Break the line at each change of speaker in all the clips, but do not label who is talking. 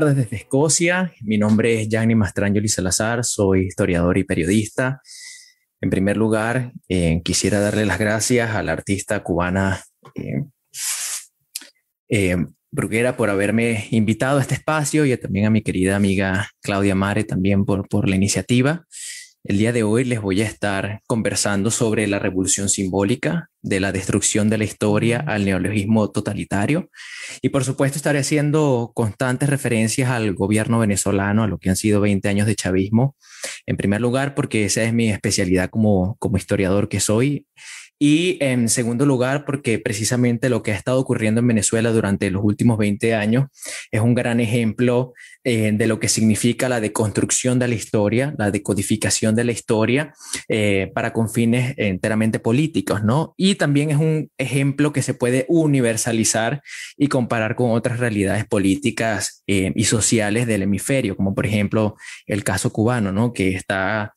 Desde Escocia. Mi nombre es Gianni Mastrangeli Salazar, soy historiador y periodista. En primer lugar, eh, quisiera darle las gracias a la artista cubana eh, eh, Bruguera por haberme invitado a este espacio y también a mi querida amiga Claudia Mare también por, por la iniciativa. El día de hoy les voy a estar conversando sobre la revolución simbólica, de la destrucción de la historia al neologismo totalitario. Y por supuesto estaré haciendo constantes referencias al gobierno venezolano, a lo que han sido 20 años de chavismo. En primer lugar, porque esa es mi especialidad como, como historiador que soy. Y en segundo lugar, porque precisamente lo que ha estado ocurriendo en Venezuela durante los últimos 20 años es un gran ejemplo eh, de lo que significa la deconstrucción de la historia, la decodificación de la historia eh, para con fines enteramente políticos, ¿no? Y también es un ejemplo que se puede universalizar y comparar con otras realidades políticas eh, y sociales del hemisferio, como por ejemplo el caso cubano, ¿no? Que está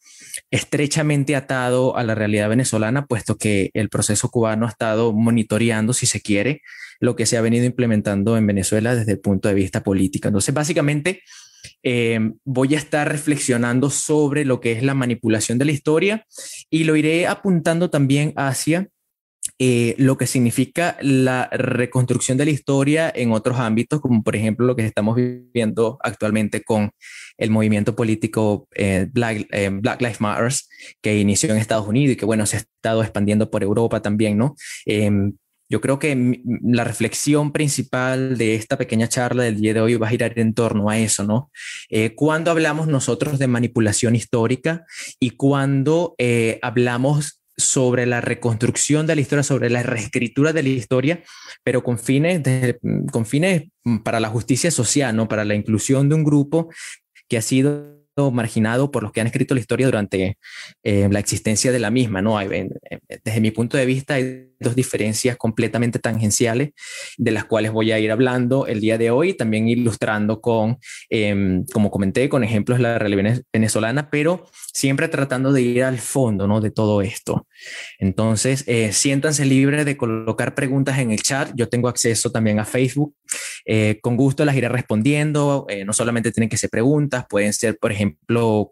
estrechamente atado a la realidad venezolana, puesto que el proceso cubano ha estado monitoreando, si se quiere, lo que se ha venido implementando en Venezuela desde el punto de vista político. Entonces, básicamente, eh, voy a estar reflexionando sobre lo que es la manipulación de la historia y lo iré apuntando también hacia eh, lo que significa la reconstrucción de la historia en otros ámbitos, como por ejemplo lo que estamos viviendo actualmente con el movimiento político eh, Black, eh, Black, Lives Matter, que inició en Estados Unidos y que, bueno, se ha estado expandiendo por Europa también, ¿no? Em, yo creo que la reflexión principal de esta pequeña charla del día de hoy va a girar en torno a eso, ¿no? cuando hablamos nosotros de manipulación histórica y cuando hablamos sobre la reconstrucción de la historia, sobre la reescritura de la historia, pero con fines, con fines para la justicia social, ¿no? para la inclusión de un grupo que ha sido marginado por los que han escrito la historia durante eh, la existencia de la misma. ¿no? Hay, desde mi punto de vista hay dos diferencias completamente tangenciales de las cuales voy a ir hablando el día de hoy, también ilustrando con, em, como comenté, con ejemplos de la realidad venezolana, pero siempre tratando de ir al fondo ¿no? de todo esto. Entonces, eh, siéntanse libres de colocar preguntas en el chat. Yo tengo acceso también a Facebook. Eh, con gusto las iré respondiendo. Eh, no solamente tienen que ser preguntas, pueden ser, por ejemplo,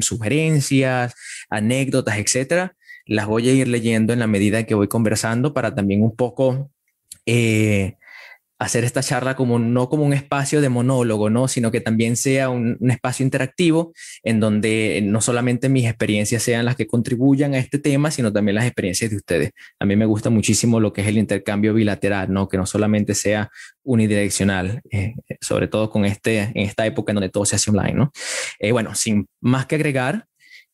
sugerencias, anécdotas, etcétera. Las voy a ir leyendo en la medida que voy conversando para también un poco hacer esta charla como no como un espacio de monólogo, ¿no? sino que también sea un, espacio interactivo en donde no solamente mis experiencias sean las que contribuyan a este tema, sino también las experiencias de ustedes. A mí me gusta muchísimo lo que es el intercambio bilateral, ¿no? que no solamente sea unidireccional, eh, sobre todo con este, en esta época en donde todo se hace online. ¿no? Eh, bueno, sin más que agregar,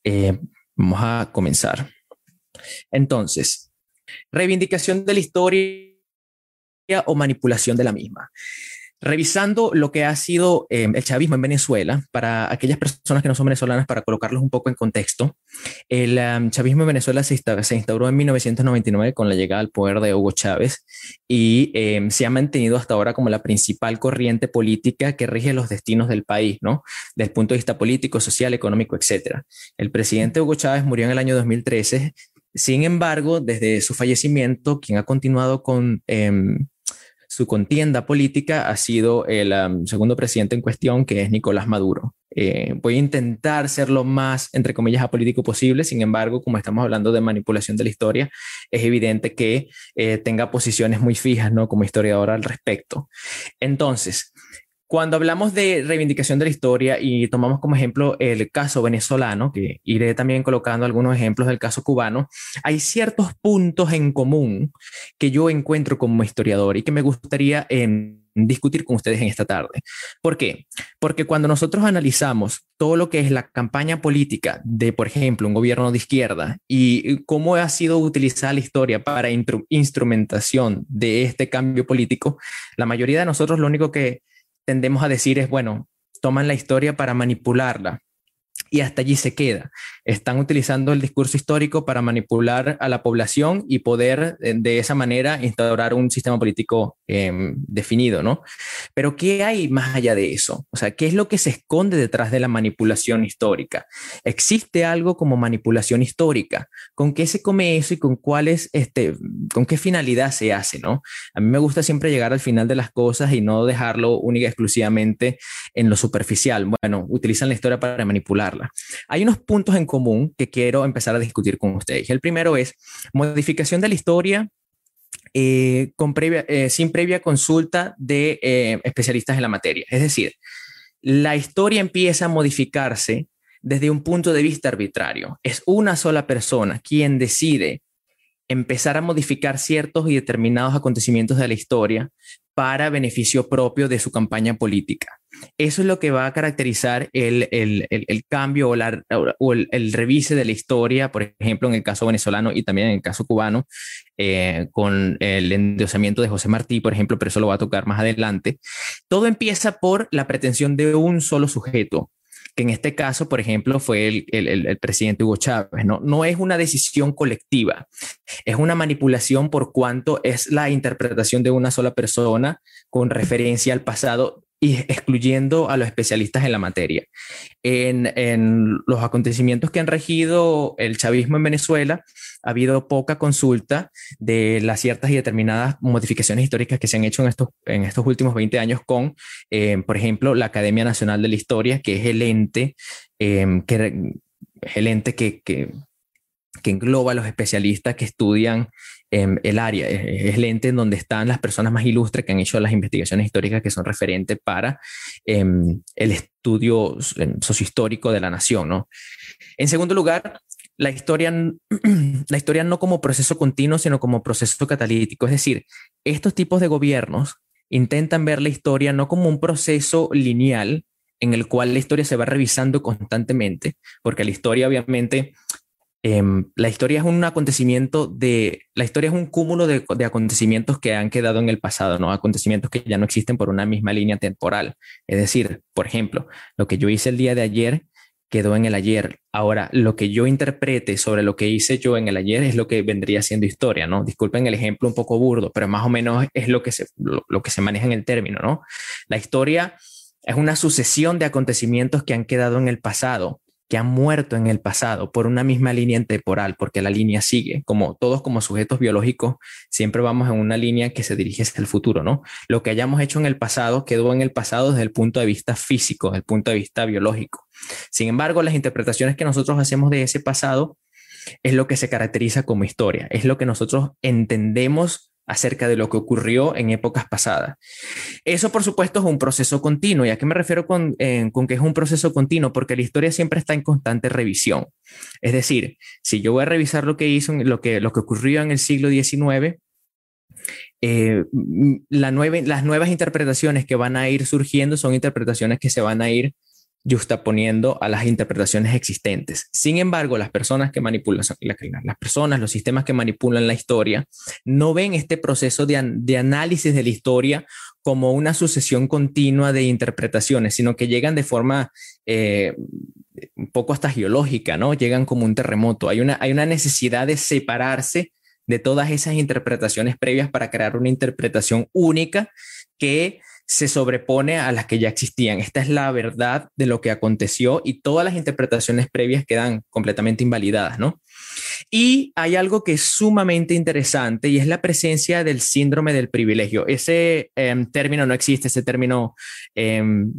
eh, vamos a comenzar. Entonces, reivindicación de la historia o manipulación de la misma. Revisando lo que ha sido eh, el chavismo en Venezuela, para aquellas personas que no son venezolanas, para colocarlos un poco en contexto, el um, chavismo en Venezuela se, instauró en 1999 con la llegada al poder de Hugo Chávez y em, se ha mantenido hasta ahora como la principal corriente política que rige los destinos del país, ¿no? Desde el punto de vista político, social, económico, etcétera. El presidente Hugo Chávez murió en el año 2013 sin embargo, desde su fallecimiento, quien ha continuado con em, su contienda política ha sido el segundo presidente en cuestión, que es Nicolás Maduro. Eh, voy a intentar ser lo más, entre comillas, apolítico posible. Sin embargo, como estamos hablando de manipulación de la historia, es evidente que eh, tenga posiciones muy fijas, ¿no? Como historiador al respecto. Entonces, cuando hablamos de reivindicación de la historia y tomamos como ejemplo el caso venezolano, que iré también colocando algunos ejemplos del caso cubano, hay ciertos puntos en común que yo encuentro como historiador y que me gustaría em, discutir con ustedes en esta tarde. ¿Por qué? Porque cuando nosotros analizamos todo lo que es la campaña política de, por ejemplo, un gobierno de izquierda y cómo ha sido utilizada la historia para instrumentación de este cambio político, la mayoría de nosotros lo único que tendemos a decir es, bueno, toman la historia para manipularla. Y hasta allí se queda. Están utilizando el discurso histórico para manipular a la población y poder eh, de esa manera instaurar un sistema político em, definido, ¿no? Pero ¿qué hay más allá de eso? O sea, ¿qué es lo que se esconde detrás de la manipulación histórica? ¿Existe algo como manipulación histórica? ¿Con qué se come eso y con cuáles, este, con qué finalidad se hace, ¿no? A mí me gusta siempre llegar al final de las cosas y no dejarlo única exclusivamente en lo superficial. Bueno, utilizan la historia para manipularla hay unos puntos en común que quiero empezar a discutir con ustedes. El primero es modificación de la historia eh, eh, sin previa consulta de eh, especialistas en la materia. Es decir, la historia empieza a modificarse desde un punto de vista arbitrario. Es una sola persona quien decide empezar a modificar ciertos y determinados acontecimientos de la historia para beneficio propio de su campaña política. Eso es lo que va a caracterizar el, cambio o, el, revise de la historia, por ejemplo, en el caso venezolano y también en el caso cubano, eh, con el endiosamiento de José Martí, por ejemplo, pero eso lo va a tocar más adelante. Todo empieza por la pretensión de un solo sujeto, que en este caso, por ejemplo, fue el, presidente Hugo Chávez. ¿no? no es una decisión colectiva, es una manipulación por cuanto es la interpretación de una sola persona con referencia al pasado y excluyendo a los especialistas en la materia. En, los acontecimientos que han regido el chavismo en Venezuela, ha habido poca consulta de las ciertas y determinadas modificaciones históricas que se han hecho en estos, en estos últimos 20 años con, eh, por ejemplo, la Academia Nacional de la Historia, que es el ente, eh, que, el ente que, que, que engloba a los especialistas que estudian el área, es, el ente en donde están las personas más ilustres que han hecho las investigaciones históricas que son referentes para em, el estudio em, sociohistórico de la nación. ¿no? En segundo lugar, la historia, la historia no como proceso continuo, sino como proceso catalítico. Es decir, estos tipos de gobiernos intentan ver la historia no como un proceso lineal en el cual la historia se va revisando constantemente, porque la historia obviamente Em, la historia es un acontecimiento de, la historia es un cúmulo de, acontecimientos que han quedado en el pasado, ¿no? Acontecimientos que ya no existen por una misma línea temporal. Es decir, por ejemplo, lo que yo hice el día de ayer quedó en el ayer. Ahora, lo que yo interprete sobre lo que hice yo en el ayer es lo que vendría siendo historia, ¿no? Disculpen el ejemplo un poco burdo, pero más o menos es lo que se, lo que se maneja en el término, ¿no? La historia es una sucesión de acontecimientos que han quedado en el pasado que han muerto en el pasado por una misma línea temporal, porque la línea sigue, como todos como sujetos biológicos, siempre vamos en una línea que se dirige hacia el futuro, ¿no? Lo que hayamos hecho en el pasado quedó en el pasado desde el punto de vista físico, desde el punto de vista biológico. Sin embargo, las interpretaciones que nosotros hacemos de ese pasado es lo que se caracteriza como historia, es lo que nosotros entendemos acerca de lo que ocurrió en épocas pasadas. Eso, por supuesto, es un proceso continuo. ¿Y a qué me refiero con, con, que es un proceso continuo? Porque la historia siempre está en constante revisión. Es decir, si yo voy a revisar lo que hizo, lo que, lo que ocurrió en el siglo XIX, eh, la las nuevas interpretaciones que van a ir surgiendo son interpretaciones que se van a ir justaponiendo a las interpretaciones existentes. Sin embargo, las personas que manipulan, las personas, los sistemas que manipulan la historia, no ven este proceso de, análisis de la historia como una sucesión continua de interpretaciones, sino que llegan de forma eh, un poco hasta geológica, ¿no? Llegan como un terremoto. Hay una, hay una necesidad de separarse de todas esas interpretaciones previas para crear una interpretación única que se sobrepone a las que ya existían. Esta es la verdad de lo que aconteció y todas las interpretaciones previas quedan completamente invalidadas, ¿no? Y hay algo que es sumamente interesante y es la presencia del síndrome del privilegio. Ese em, término no existe, ese término... Em,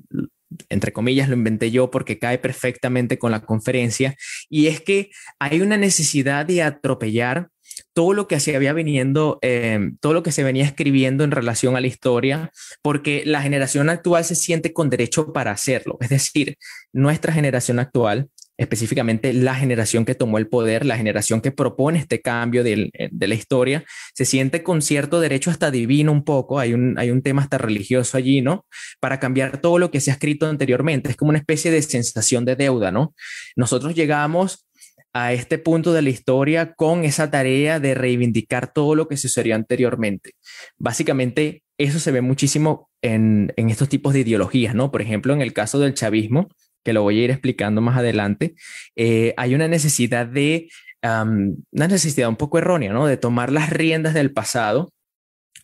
entre comillas, lo inventé yo porque cae perfectamente con la conferencia, y es que hay una necesidad de atropellar todo lo que se había viniendo, eh, todo lo que se venía escribiendo en relación a la historia, porque la generación actual se siente con derecho para hacerlo. Es decir, nuestra generación actual, específicamente la generación que tomó el poder, la generación que propone este cambio de, la historia, se siente con cierto derecho hasta divino un poco, hay un, hay un tema hasta religioso allí, ¿no? Para cambiar todo lo que se ha escrito anteriormente. Es como una especie de sensación de deuda, ¿no? Nosotros llegamos a este punto de la historia con esa tarea de reivindicar todo lo que sucedió anteriormente. Básicamente, eso se ve muchísimo en, estos tipos de ideologías, ¿no? Por ejemplo, en el caso del chavismo, que lo voy a ir explicando más adelante, eh, hay una necesidad de, una necesidad un poco errónea, ¿no? De tomar las riendas del pasado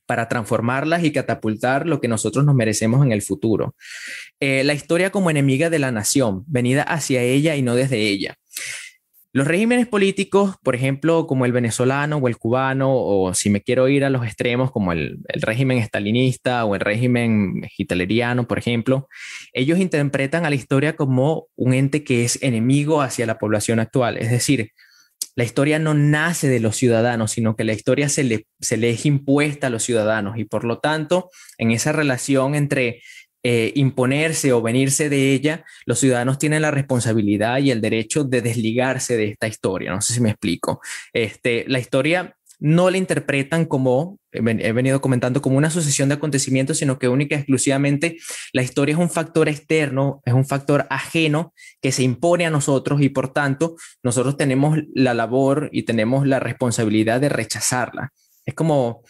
para transformarlas y catapultar lo que nosotros nos merecemos en el futuro. Eh, la historia como enemiga de la nación, venida hacia ella y no desde ella. Los regímenes políticos, por ejemplo, como el venezolano o el cubano, o si me quiero ir a los extremos, como el, régimen estalinista o el régimen hitleriano, por ejemplo, ellos interpretan a la historia como un ente que es enemigo hacia la población actual. Es decir, la historia no nace de los ciudadanos, sino que la historia se le, se le es impuesta a los ciudadanos y por lo tanto, en esa relación entre eh, imponerse o venirse de ella, los ciudadanos tienen la responsabilidad y el derecho de desligarse de esta historia. No sé si me explico. Este, la historia no la interpretan como, he venido comentando, como una sucesión de acontecimientos, sino que única y exclusivamente la historia es un factor externo, es un factor ajeno que se impone a nosotros y por tanto nosotros tenemos la labor y tenemos la responsabilidad de rechazarla. Es como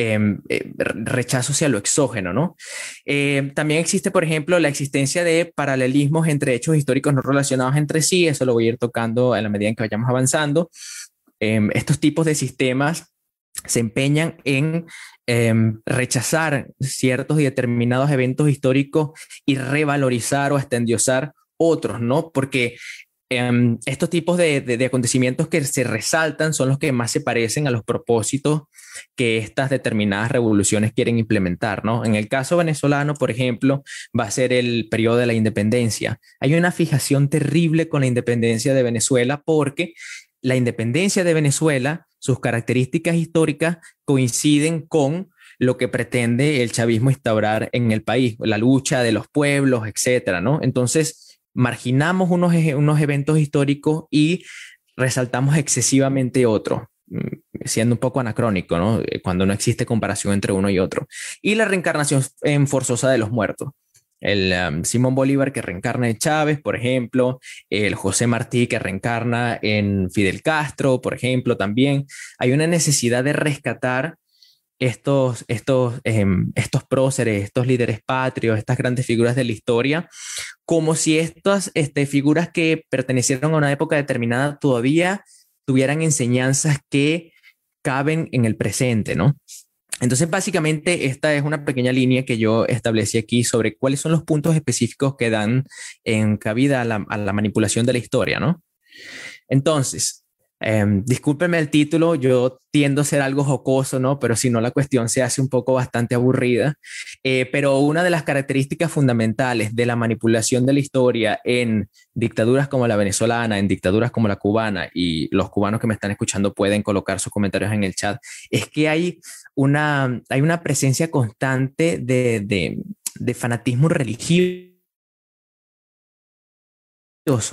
eh, rechazo hacia lo exógeno, ¿no? Eh, también existe, por ejemplo, la existencia de paralelismos entre hechos históricos no relacionados entre sí, eso lo voy a ir tocando en la medida en que vayamos avanzando. Em, estos tipos de sistemas se empeñan en em, rechazar ciertos y determinados eventos históricos y revalorizar o hasta otros, ¿no? Porque estos tipos de, de, acontecimientos que se resaltan son los que más se parecen a los propósitos que estas determinadas revoluciones quieren implementar, ¿no? En el caso venezolano, por ejemplo, va a ser el periodo de la independencia. Hay una fijación terrible con la independencia de Venezuela porque la independencia de Venezuela, sus características históricas coinciden con lo que pretende el chavismo instaurar en el país, la lucha de los pueblos, etcétera, ¿no? Entonces, marginamos unos, unos eventos históricos y resaltamos excesivamente otros. Mm, siendo un poco anacrónico. Eh, cuando no existe comparación entre uno y otro. Y la reencarnación en forzosa de los muertos. El um, Simón Bolívar que reencarna en Chávez, por ejemplo, el José Martí que reencarna en Fidel Castro, por ejemplo, también. Hay una necesidad de rescatar estos, estos, em, estos próceres, estos líderes patrios, estas grandes figuras de la historia, como si estas este, figuras que pertenecieron a una época determinada todavía tuvieran enseñanzas que caben en el presente, ¿no? Entonces, básicamente, esta es una pequeña línea que yo establecí aquí sobre cuáles son los puntos específicos que dan en cabida a la, a la manipulación de la historia, ¿no? Entonces, Um, discúlpenme el título, yo tiendo a ser algo jocoso, ¿no? Pero si no, la cuestión se hace un poco bastante aburrida. Eh, pero una de las características fundamentales de la manipulación de la historia en dictaduras como la venezolana, en dictaduras como la cubana, y los cubanos que me están escuchando pueden colocar sus comentarios en el chat, es que hay una, hay una presencia constante de, de, de fanatismo religioso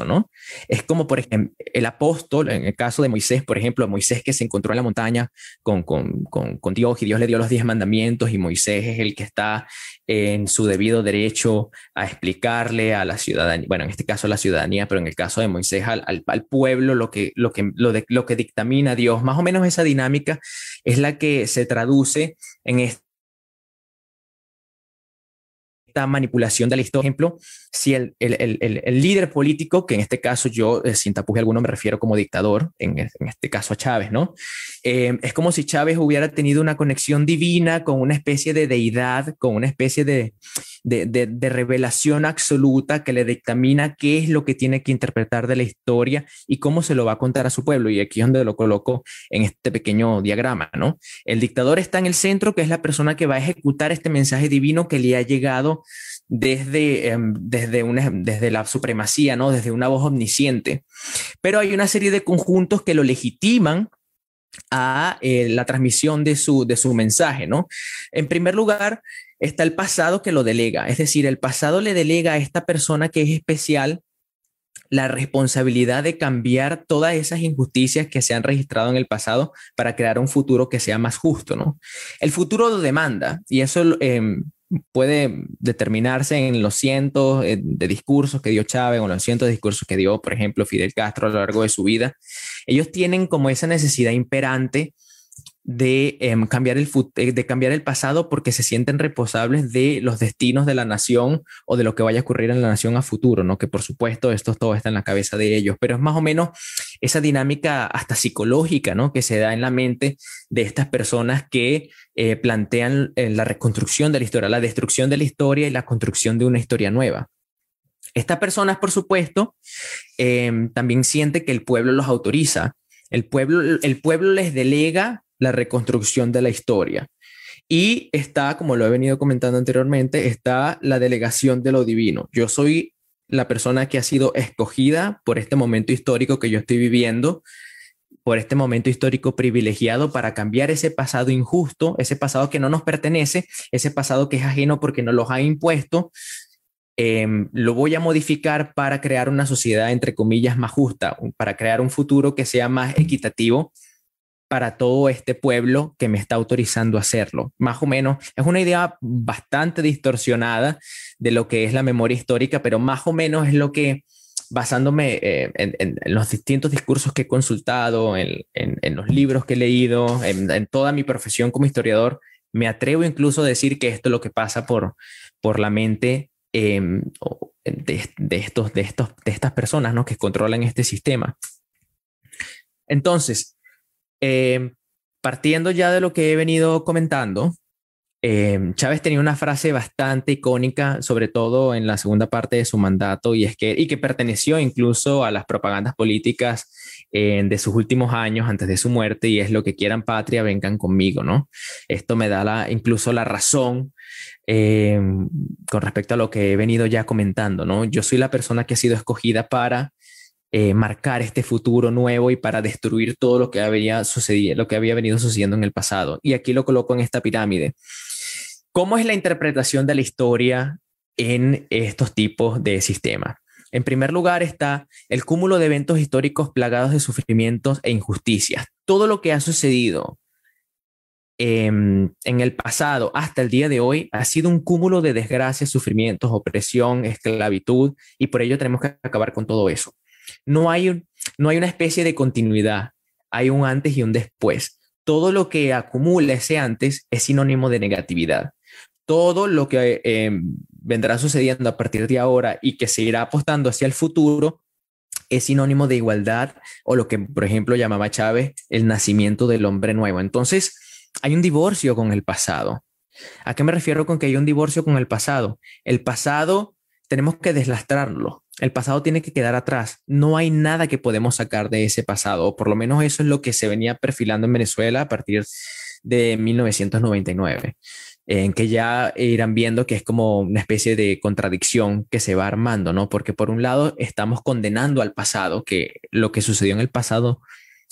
¿no? Es como, por ejemplo, el apóstol, en el caso de Moisés, por ejemplo, Moisés que se encontró en la montaña con, con, con, Dios y Dios le dio los diez mandamientos y Moisés es el que está en su debido derecho a explicarle a la ciudadanía, bueno, en este caso a la ciudadanía, pero en el caso de Moisés al, al, pueblo lo que, lo, que, lo, lo que dictamina Dios, más o menos esa dinámica es la que se traduce en este manipulación de la historia. Por ejemplo, si el, el, el, líder político, que en este caso yo, eh, sin tapuje alguno, me refiero como dictador, en, este caso a Chávez, ¿no? Eh, es como si Chávez hubiera tenido una conexión divina con una especie de deidad, con una especie de, de, de revelación absoluta que le dictamina qué es lo que tiene que interpretar de la historia y cómo se lo va a contar a su pueblo. Y aquí es donde lo coloco en este pequeño diagrama, ¿no? El dictador está en el centro, que es la persona que va a ejecutar este mensaje divino que le ha llegado desde, em, desde, una, desde la supremacía, ¿no? desde una voz omnisciente. Pero hay una serie de conjuntos que lo legitiman a eh, la transmisión de su, de su mensaje, ¿no? En primer lugar, está el pasado que lo delega, es decir, el pasado le delega a esta persona que es especial la responsabilidad de cambiar todas esas injusticias que se han registrado en el pasado para crear un futuro que sea más justo, ¿no? El futuro lo demanda y eso eh, puede determinarse en los cientos eh, de discursos que dio Chávez o los cientos de discursos que dio, por ejemplo, Fidel Castro a lo largo de su vida. Ellos tienen como esa necesidad imperante de, em, cambiar el, eh, de cambiar el pasado porque se sienten responsables de los destinos de la nación o de lo que vaya a ocurrir en la nación a futuro, ¿no? Que por supuesto esto todo está en la cabeza de ellos, pero es más o menos esa dinámica hasta psicológica, ¿no? Que se da en la mente de estas personas que eh, plantean eh, la reconstrucción de la historia, la destrucción de la historia y la construcción de una historia nueva. Estas personas, por supuesto, em, también siente que el pueblo los autoriza. El pueblo, el pueblo les delega la reconstrucción de la historia. Y está, como lo he venido comentando anteriormente, está la delegación de lo divino. Yo soy la persona que ha sido escogida por este momento histórico que yo estoy viviendo, por este momento histórico privilegiado para cambiar ese pasado injusto, ese pasado que no nos pertenece, ese pasado que es ajeno porque nos los ha impuesto. Em, lo voy a modificar para crear una sociedad, entre comillas, más justa, para crear un futuro que sea más equitativo para todo este pueblo que me está autorizando a hacerlo. Más o menos, es una idea bastante distorsionada de lo que es la memoria histórica, pero más o menos es lo que, basándome eh, en, los distintos discursos que he consultado, en, los libros que he leído, en, toda mi profesión como historiador, me atrevo incluso a decir que esto es lo que pasa por, por la mente em, de, de, estos, de, estos, de estas personas ¿no? que controlan este sistema. Entonces, eh, partiendo ya de lo que he venido comentando, eh, Chávez tenía una frase bastante icónica, sobre todo en la segunda parte de su mandato, y es que, y que perteneció incluso a las propagandas políticas de sus últimos años antes de su muerte, y es lo que quieran patria, vengan conmigo, ¿no? Esto me da incluso la razón con respecto a lo que he venido ya comentando, ¿no? Yo soy la persona que ha sido escogida para eh, marcar este futuro nuevo y para destruir todo lo que había sucedido, lo que había venido sucediendo en el pasado. Y aquí lo coloco en esta pirámide. ¿Cómo es la interpretación de la historia en estos tipos de sistemas? En primer lugar está el cúmulo de eventos históricos plagados de sufrimientos e injusticias. Todo lo que ha sucedido en el pasado hasta el día de hoy ha sido un cúmulo de desgracias, sufrimientos, opresión, esclavitud, y por ello tenemos que acabar con todo eso no hay, no hay una especie de continuidad, hay un antes y un después. Todo lo que acumula ese antes es sinónimo de negatividad. Todo lo que eh, vendrá sucediendo a partir de ahora y que se irá apostando hacia el futuro es sinónimo de igualdad o lo que, por ejemplo, llamaba Chávez el nacimiento del hombre nuevo. Entonces, hay un divorcio con el pasado. ¿A qué me refiero con que hay un divorcio con el pasado? El pasado tenemos que deslastrarlo, el pasado tiene que quedar atrás. No hay nada que podemos sacar de ese pasado, o por lo menos eso es lo que se venía perfilando en Venezuela a partir de 1999, en que ya irán viendo que es como una especie de contradicción que se va armando, ¿no? Porque por un lado estamos condenando al pasado, que lo que sucedió en el pasado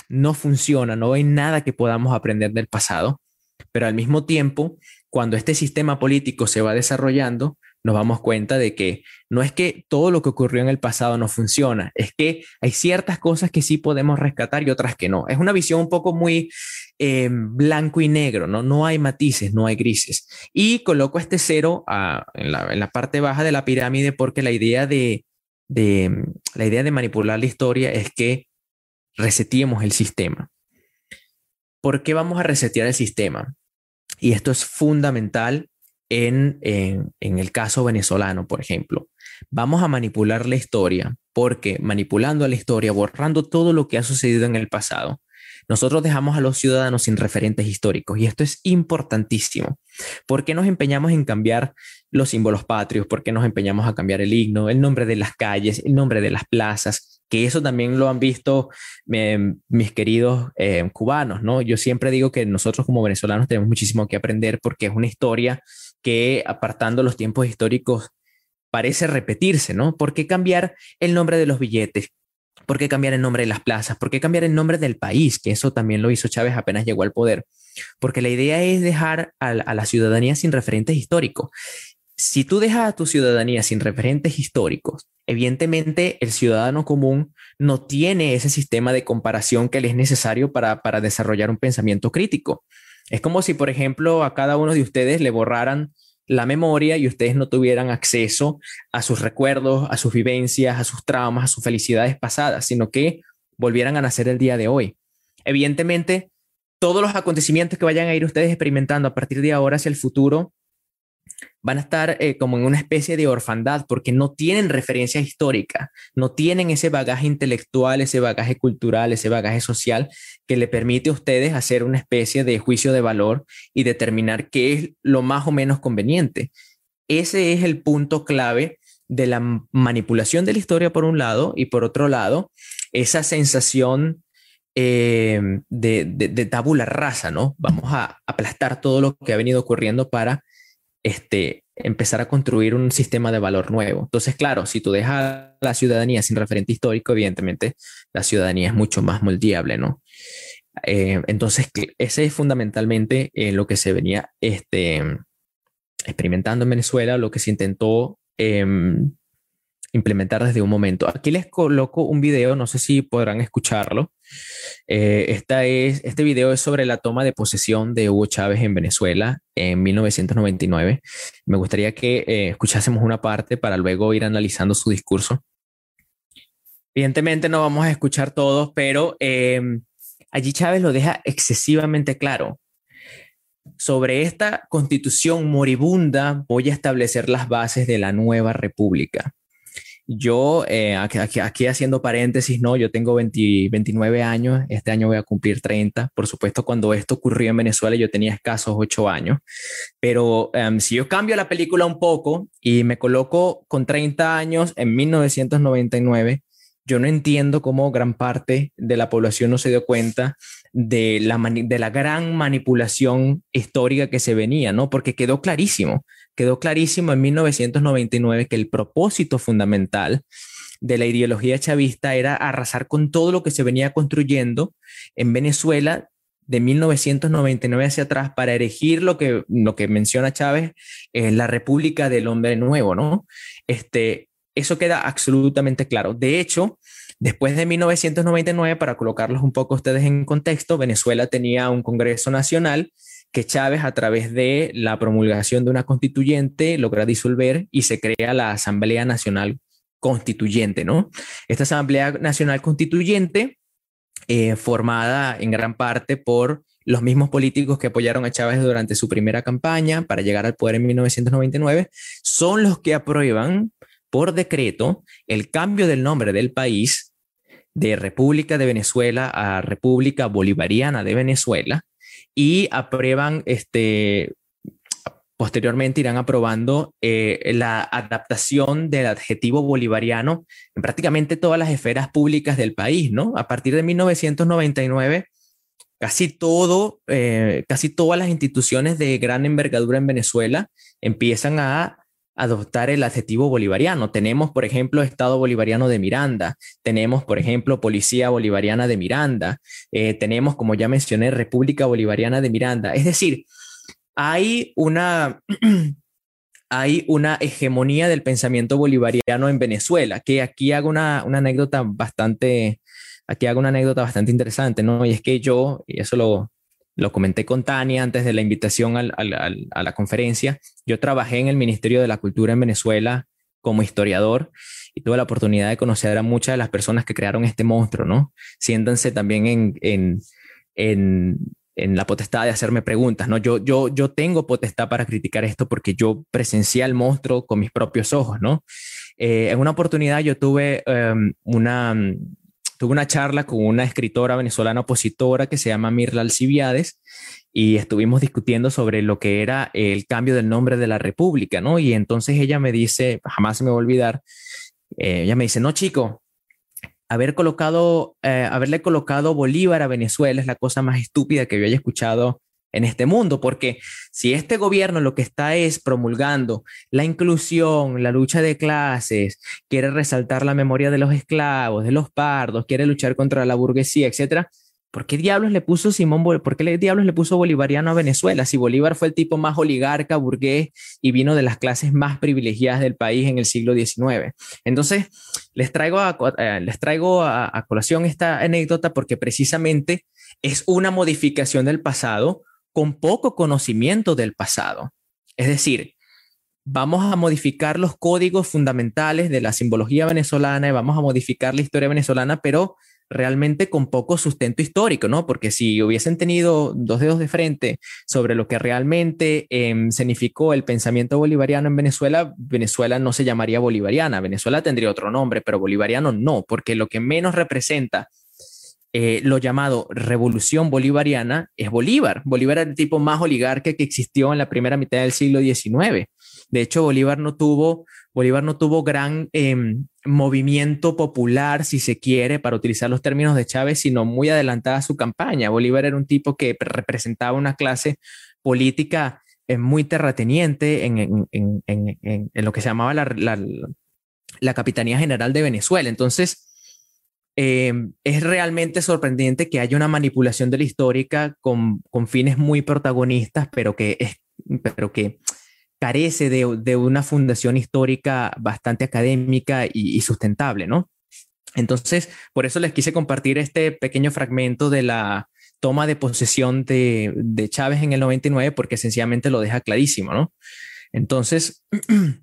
no funciona, no hay nada que podamos aprender del pasado, pero al mismo tiempo, cuando este sistema político se va desarrollando, nos damos cuenta de que no es que todo lo que ocurrió en el pasado no funciona, es que hay ciertas cosas que sí podemos rescatar y otras que no. Es una visión un poco muy eh, blanco y negro, ¿no? No hay matices, no hay grises. Y coloco este cero en, la, parte baja de la pirámide porque la idea de, de, la idea de manipular la historia es que reseteemos el sistema. ¿Por qué vamos a resetear el sistema? Y esto es fundamental en, el caso venezolano, por ejemplo. Vamos a manipular la historia porque manipulando la historia, borrando todo lo que ha sucedido en el pasado, nosotros dejamos a los ciudadanos sin referentes históricos y esto es importantísimo. ¿Por qué nos empeñamos en cambiar los símbolos patrios? ¿Por qué nos empeñamos a cambiar el himno, el nombre de las calles, el nombre de las plazas? Que eso también lo han visto em, mis queridos em, cubanos, ¿no? Yo siempre digo que nosotros como venezolanos tenemos muchísimo que aprender porque es una historia que apartando los tiempos históricos parece repetirse, ¿no? ¿Por qué cambiar el nombre de los billetes? ¿Por qué cambiar el nombre de las plazas? ¿Por qué cambiar el nombre del país? Que eso también lo hizo Chávez apenas llegó al poder. Porque la idea es dejar a, la ciudadanía sin referentes históricos. Si tú dejas a tu ciudadanía sin referentes históricos, evidentemente el ciudadano común no tiene ese sistema de comparación que le es necesario para, para desarrollar un pensamiento crítico. Es como si, por ejemplo, a cada uno de ustedes le borraran la memoria y ustedes no tuvieran acceso a sus recuerdos, a sus vivencias, a sus traumas, a sus felicidades pasadas, sino que volvieran a nacer el día de hoy. Evidentemente, todos los acontecimientos que vayan a ir ustedes experimentando a partir de ahora hacia el futuro van a estar eh, como en una especie de orfandad porque no tienen referencia histórica, no tienen ese bagaje intelectual, ese bagaje cultural, ese bagaje social que le permite a ustedes hacer una especie de juicio de valor y determinar qué es lo más o menos conveniente. Ese es el punto clave de la manipulación de la historia por un lado y por otro lado, esa sensación eh, de, de, tabula rasa, ¿no? Vamos a aplastar todo lo que ha venido ocurriendo para este, empezar a construir un sistema de valor nuevo. Entonces, claro, si tú dejas la ciudadanía sin referente histórico, evidentemente la ciudadanía es mucho más moldeable, ¿no? Eh, entonces, ese es fundamentalmente eh, lo que se venía este, experimentando en Venezuela, lo que se intentó em, implementar desde un momento. Aquí les coloco un video, no sé si podrán escucharlo. Eh, esta es, este video es sobre la toma de posesión de Hugo Chávez en Venezuela en 1999. Me gustaría que eh, escuchásemos una parte para luego ir analizando su discurso. Evidentemente no vamos a escuchar todos, pero em, allí Chávez lo deja excesivamente claro. Sobre esta constitución moribunda voy a establecer las bases de la nueva república. Yo, eh, aquí, haciendo paréntesis, ¿no? Yo tengo 29 años, este año voy a cumplir 30. Por supuesto, cuando esto ocurrió en Venezuela yo tenía escasos 8 años, pero em, si yo cambio la película un poco y me coloco con 30 años en 1999, yo no entiendo cómo gran parte de la población no se dio cuenta de la, de la gran manipulación histórica que se venía, ¿no? Porque quedó clarísimo quedó clarísimo en 1999 que el propósito fundamental de la ideología chavista era arrasar con todo lo que se venía construyendo en Venezuela de 1999 hacia atrás para erigir lo que, lo que menciona Chávez, la República del Hombre Nuevo, ¿no? Este, eso queda absolutamente claro. De hecho, después de 1999, para colocarlos un poco ustedes en contexto, Venezuela tenía un Congreso Nacional que Chávez, a través de la promulgación de una constituyente, logra disolver y se crea la Asamblea Nacional Constituyente, ¿no? Esta Asamblea Nacional Constituyente, eh, formada en gran parte por los mismos políticos que apoyaron a Chávez durante su primera campaña para llegar al poder en 1999, son los que aprueban por decreto el cambio del nombre del país de República de Venezuela a República Bolivariana de Venezuela, y aprueban este, posteriormente irán aprobando eh, la adaptación del adjetivo bolivariano en prácticamente todas las esferas públicas del país, ¿no? A partir de 1999, casi todo, eh, casi todas las instituciones de gran envergadura en Venezuela empiezan a adoptar el adjetivo bolivariano. Tenemos, por ejemplo, Estado Bolivariano de Miranda, tenemos, por ejemplo, Policía Bolivariana de Miranda, eh, tenemos, como ya mencioné, República Bolivariana de Miranda. Es decir, hay una, hay una hegemonía del pensamiento bolivariano en Venezuela, que aquí hago una, una anécdota bastante, aquí hago una anécdota bastante interesante, ¿no? Y es que yo, y eso lo, lo comenté con Tania antes de la invitación a la conferencia. Yo trabajé en el Ministerio de la Cultura en Venezuela como historiador y tuve la oportunidad de conocer a muchas de las personas que crearon este monstruo, ¿no? Siéntanse también en, en, en, la potestad de hacerme preguntas, ¿no? Yo, yo, yo tengo potestad para criticar esto porque yo presencié al monstruo con mis propios ojos, ¿no? Eh, en una oportunidad yo tuve em, una tuve una charla con una escritora venezolana opositora que se llama Mirla Alcibiades y estuvimos discutiendo sobre lo que era el cambio del nombre de la República, ¿no? Y entonces ella me dice, jamás me va a olvidar, eh, ella me dice, no, chico, haber colocado, eh, haberle colocado Bolívar a Venezuela es la cosa más estúpida que yo haya escuchado en este mundo, porque si este gobierno lo que está es promulgando la inclusión, la lucha de clases, quiere resaltar la memoria de los esclavos, de los pardos, quiere luchar contra la burguesía, etcétera, ¿por qué diablos le puso Simón por qué diablos le puso bolivariano a Venezuela? Si Bolívar fue el tipo más oligarca, burgués y vino de las clases más privilegiadas del país en el siglo XIX. Entonces, les traigo eh, les traigo a colación esta anécdota porque precisamente es una modificación del pasado con poco conocimiento del pasado. Es decir, vamos a modificar los códigos fundamentales de la simbología venezolana y vamos a modificar la historia venezolana, pero realmente con poco sustento histórico, ¿no? Porque si hubiesen tenido dos dedos de frente sobre lo que realmente em, significó el pensamiento bolivariano en Venezuela, Venezuela no se llamaría bolivariana, Venezuela tendría otro nombre, pero bolivariano no, porque lo que menos representa eh, lo llamado revolución bolivariana es Bolívar. Bolívar era el tipo más oligarca que existió en la primera mitad del siglo XIX. De hecho, Bolívar no tuvo, Bolívar no tuvo gran em, movimiento popular, si se quiere, para utilizar los términos de Chávez, sino muy adelantada su campaña. Bolívar era un tipo que representaba una clase política eh, muy terrateniente en, lo que se llamaba la, la Capitanía General de Venezuela. Entonces, Em, es realmente sorprendente que haya una manipulación de la histórica con, fines muy protagonistas, pero que, pero que carece de, de, una fundación histórica bastante académica y, sustentable, ¿no? Entonces, por eso les quise compartir este pequeño fragmento de la toma de posesión de, de Chávez en el 99, porque sencillamente lo deja clarísimo, ¿no? Entonces,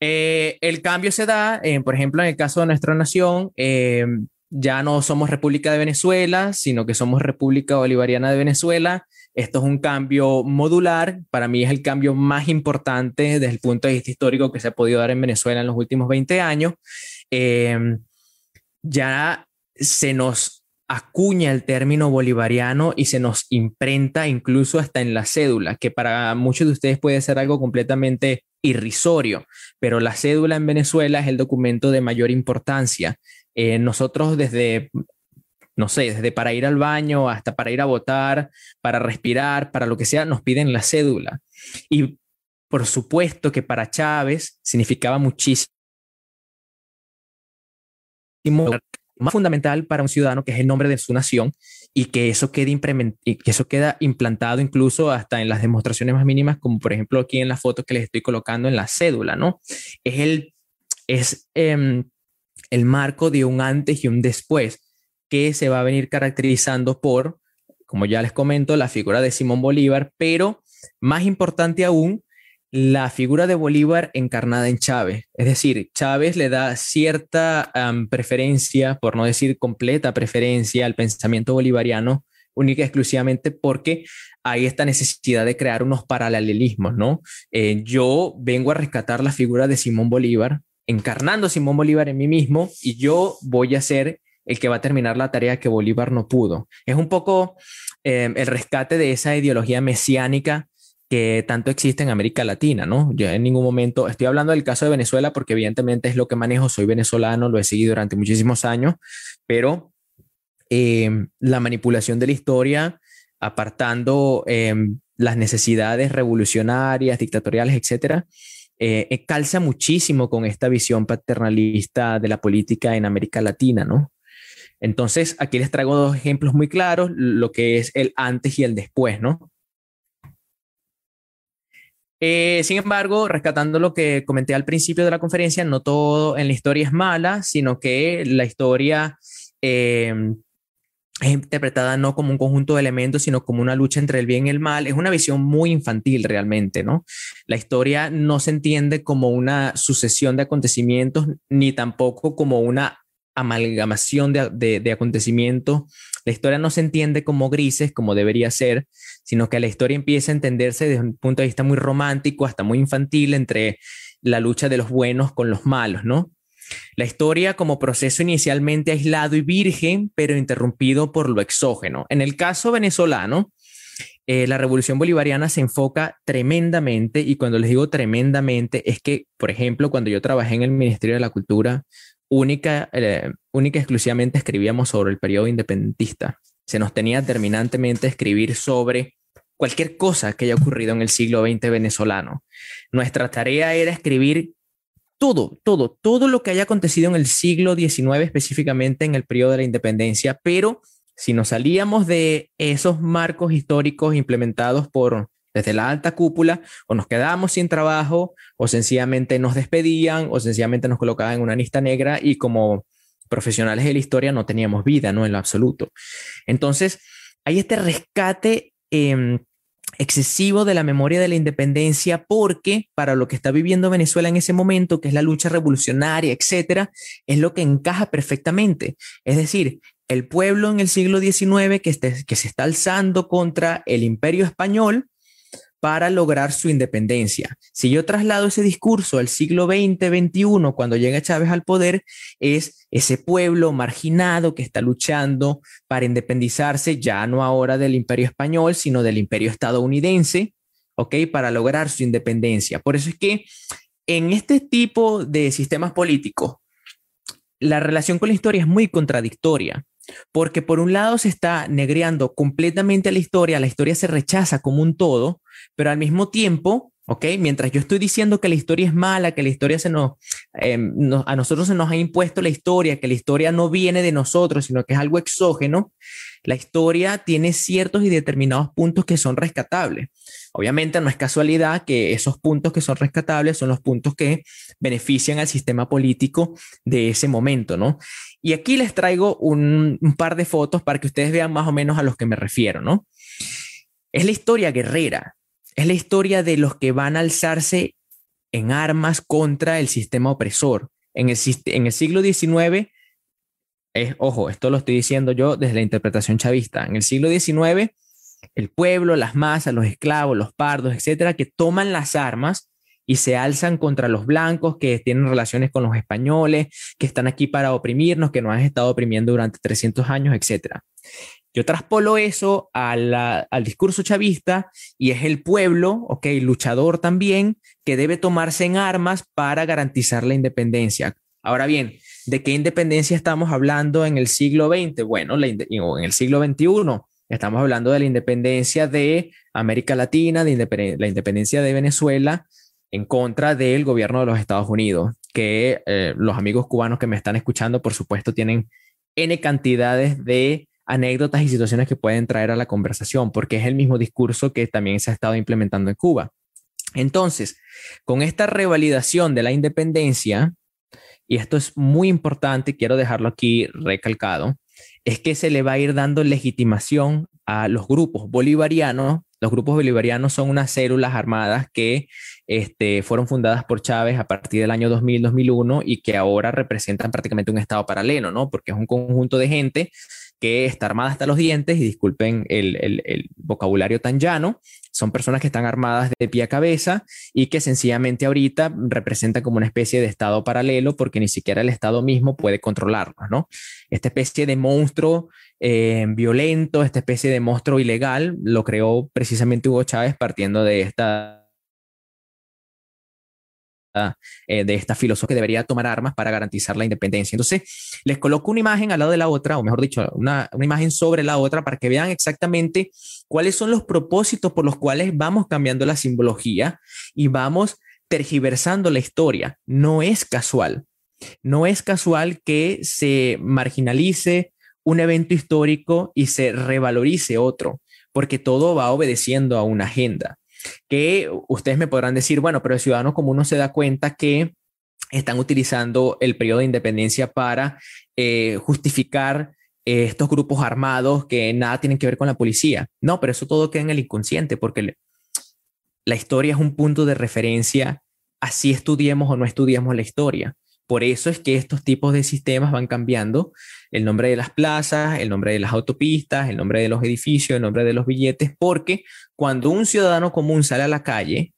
Eh, el cambio se da, eh, por ejemplo, en el caso de nuestra nación, eh, ya no somos República de Venezuela, sino que somos República Bolivariana de Venezuela. Esto es un cambio modular. Para mí es el cambio más importante desde el punto de vista histórico que se ha podido dar en Venezuela en los últimos 20 años. ya se nos acuña el término bolivariano y se nos imprenta incluso hasta en la cédula, que para muchos de ustedes puede ser algo completamente irrisorio, pero la cédula en Venezuela es el documento de mayor importancia. Eh, nosotros desde, no sé, desde para ir al baño hasta para ir a votar, para respirar, para lo que sea, nos piden la cédula. Y por supuesto que para Chávez significaba muchísimo más fundamental para un ciudadano, que es el nombre de su nación, y que eso quede que eso queda implantado incluso hasta en las demostraciones más mínimas, como por ejemplo aquí en la foto que les estoy colocando en la cédula, ¿no? Es el, es, em, el marco de un antes y un después que se va a venir caracterizando por, como ya les comento, la figura de Simón Bolívar, pero más importante aún, la figura de Bolívar encarnada en Chávez. Es decir, Chávez le da cierta preferencia, por no decir completa preferencia, al pensamiento bolivariano, única y exclusivamente porque hay esta necesidad de crear unos paralelismos, ¿no? Eh, yo vengo a rescatar la figura de Simón Bolívar, encarnando Simón Bolívar en mí mismo, y yo voy a ser el que va a terminar la tarea que Bolívar no pudo. Es un poco em, el rescate de esa ideología mesiánica que tanto existe en América Latina, ¿no? Yo en ningún momento, estoy hablando del caso de Venezuela porque evidentemente es lo que manejo, soy venezolano, lo he seguido durante muchísimos años, pero em, la manipulación de la historia, apartando em, las necesidades revolucionarias, dictatoriales, etcétera, eh, eh, calza muchísimo con esta visión paternalista de la política en América Latina, ¿no? Entonces, aquí les traigo dos ejemplos muy claros, lo que es el antes y el después, ¿no? Eh, sin embargo, rescatando lo que comenté al principio de la conferencia, no todo en la historia es mala, sino que la historia eh, es interpretada no como un conjunto de elementos, sino como una lucha entre el bien y el mal. Es una visión muy infantil realmente, ¿no? La historia no se entiende como una sucesión de acontecimientos, ni tampoco como una amalgamación de, de acontecimientos. La historia no se entiende como grises, como debería ser, sino que la historia empieza a entenderse desde un punto de vista muy romántico hasta muy infantil entre la lucha de los buenos con los malos, ¿no? La historia como proceso inicialmente aislado y virgen, pero interrumpido por lo exógeno. En el caso venezolano, eh, la revolución bolivariana se enfoca tremendamente, y cuando les digo tremendamente, es que, por ejemplo, cuando yo trabajé en el Ministerio de la Cultura, única, eh, única exclusivamente escribíamos sobre el periodo independentista. Se nos tenía terminantemente escribir sobre cualquier cosa que haya ocurrido en el siglo XX venezolano. Nuestra tarea era escribir todo, todo, todo lo que haya acontecido en el siglo XIX, específicamente en el periodo de la independencia, pero si nos salíamos de esos marcos históricos implementados por desde la alta cúpula, o nos quedábamos sin trabajo, o sencillamente nos despedían, o sencillamente nos colocaban en una lista negra y como profesionales de la historia no teníamos vida, no en lo absoluto. Entonces, hay este rescate Em, excesivo de la memoria de la independencia porque para lo que está viviendo Venezuela en ese momento, que es la lucha revolucionaria, etcétera, es lo que encaja perfectamente. Es decir, el pueblo en el siglo XIX que, que se está alzando contra el imperio español para lograr su independencia. Si yo traslado ese discurso al siglo XX, XXI, cuando llega Chávez al poder, es ese pueblo marginado que está luchando para independizarse, ya no ahora del imperio español, sino del imperio estadounidense, ¿ok? Para lograr su independencia. Por eso es que en este tipo de sistemas políticos, la relación con la historia es muy contradictoria. Porque por un lado se está negreando completamente la historia, la historia se rechaza como un todo, pero al mismo tiempo, ¿ok? Mientras yo estoy diciendo que la historia es mala, que la historia se em, nos, a nosotros se nos ha impuesto la historia, que la historia no viene de nosotros, sino que es algo exógeno, la historia tiene ciertos y determinados puntos que son rescatables. Obviamente no es casualidad que esos puntos que son rescatables son los puntos que benefician al sistema político de ese momento, ¿no? Y aquí les traigo un, un par de fotos para que ustedes vean más o menos a los que me refiero, ¿no? Es la historia guerrera, es la historia de los que van a alzarse en armas contra el sistema opresor. En el, siglo XIX, es, ojo, esto lo estoy diciendo yo desde la interpretación chavista, en el siglo XIX, el pueblo, las masas, los esclavos, los pardos, etcétera, que toman las armas y se alzan contra los blancos que tienen relaciones con los españoles, que están aquí para oprimirnos, que nos han estado oprimiendo durante 300 años, etcétera. Yo traspolo eso al discurso chavista y es el pueblo, ok, luchador también, que debe tomarse en armas para garantizar la independencia. Ahora bien, ¿de qué independencia estamos hablando en el siglo XX? Bueno, en el siglo XXI estamos hablando de la independencia de América Latina, de la independencia de Venezuela en contra del gobierno de los Estados Unidos, que eh, los amigos cubanos que me están escuchando, por supuesto, tienen N cantidades de anécdotas y situaciones que pueden traer a la conversación, porque es el mismo discurso que también se ha estado implementando en Cuba. Entonces, con esta revalidación de la independencia, y esto es muy importante, quiero dejarlo aquí recalcado, es que se le va a ir dando legitimación a los grupos bolivarianos. Los grupos bolivarianos son unas células armadas que este, fueron fundadas por Chávez a partir del año 2000-2001 y que ahora representan prácticamente un estado paralelo, ¿no? Porque es un conjunto de gente que está armada hasta los dientes, y disculpen el, vocabulario tan llano, son personas que están armadas de pie a cabeza y que sencillamente ahorita representan como una especie de estado paralelo porque ni siquiera el estado mismo puede controlarlos, ¿no? Esta especie de monstruo eh, violento, esta especie de monstruo ilegal, lo creó precisamente Hugo Chávez partiendo de esta eh, de esta filosofía que debería tomar armas para garantizar la independencia. Entonces, les coloco una imagen al lado de la otra, o mejor dicho, una, una imagen sobre la otra para que vean exactamente cuáles son los propósitos por los cuales vamos cambiando la simbología y vamos tergiversando la historia. No es casual. No es casual que se marginalice un evento histórico y se revalorice otro, porque todo va obedeciendo a una agenda que ustedes me podrán decir, bueno, pero el ciudadano común no se da cuenta que están utilizando el periodo de independencia para eh, justificar eh, estos grupos armados que nada tienen que ver con la policía. No, pero eso todo queda en el inconsciente porque la historia es un punto de referencia, así estudiemos o no estudiemos la historia. Por eso es que estos tipos de sistemas van cambiando. El nombre de las plazas, el nombre de las autopistas, el nombre de los edificios, el nombre de los billetes, porque cuando un ciudadano común sale a la calle,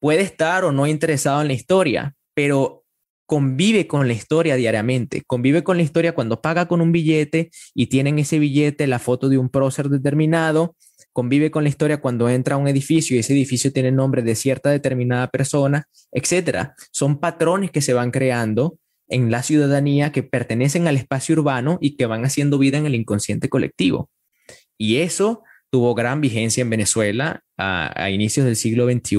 puede estar o no interesado en la historia, pero convive con la historia diariamente, convive con la historia cuando paga con un billete y tiene en ese billete la foto de un prócer determinado, convive con la historia cuando entra a un edificio y ese edificio tiene nombre de cierta determinada persona, etcétera. Son patrones que se van creando en la ciudadanía que pertenecen al espacio urbano y que van haciendo vida en el inconsciente colectivo. Y eso tuvo gran vigencia en Venezuela a, inicios del siglo XXI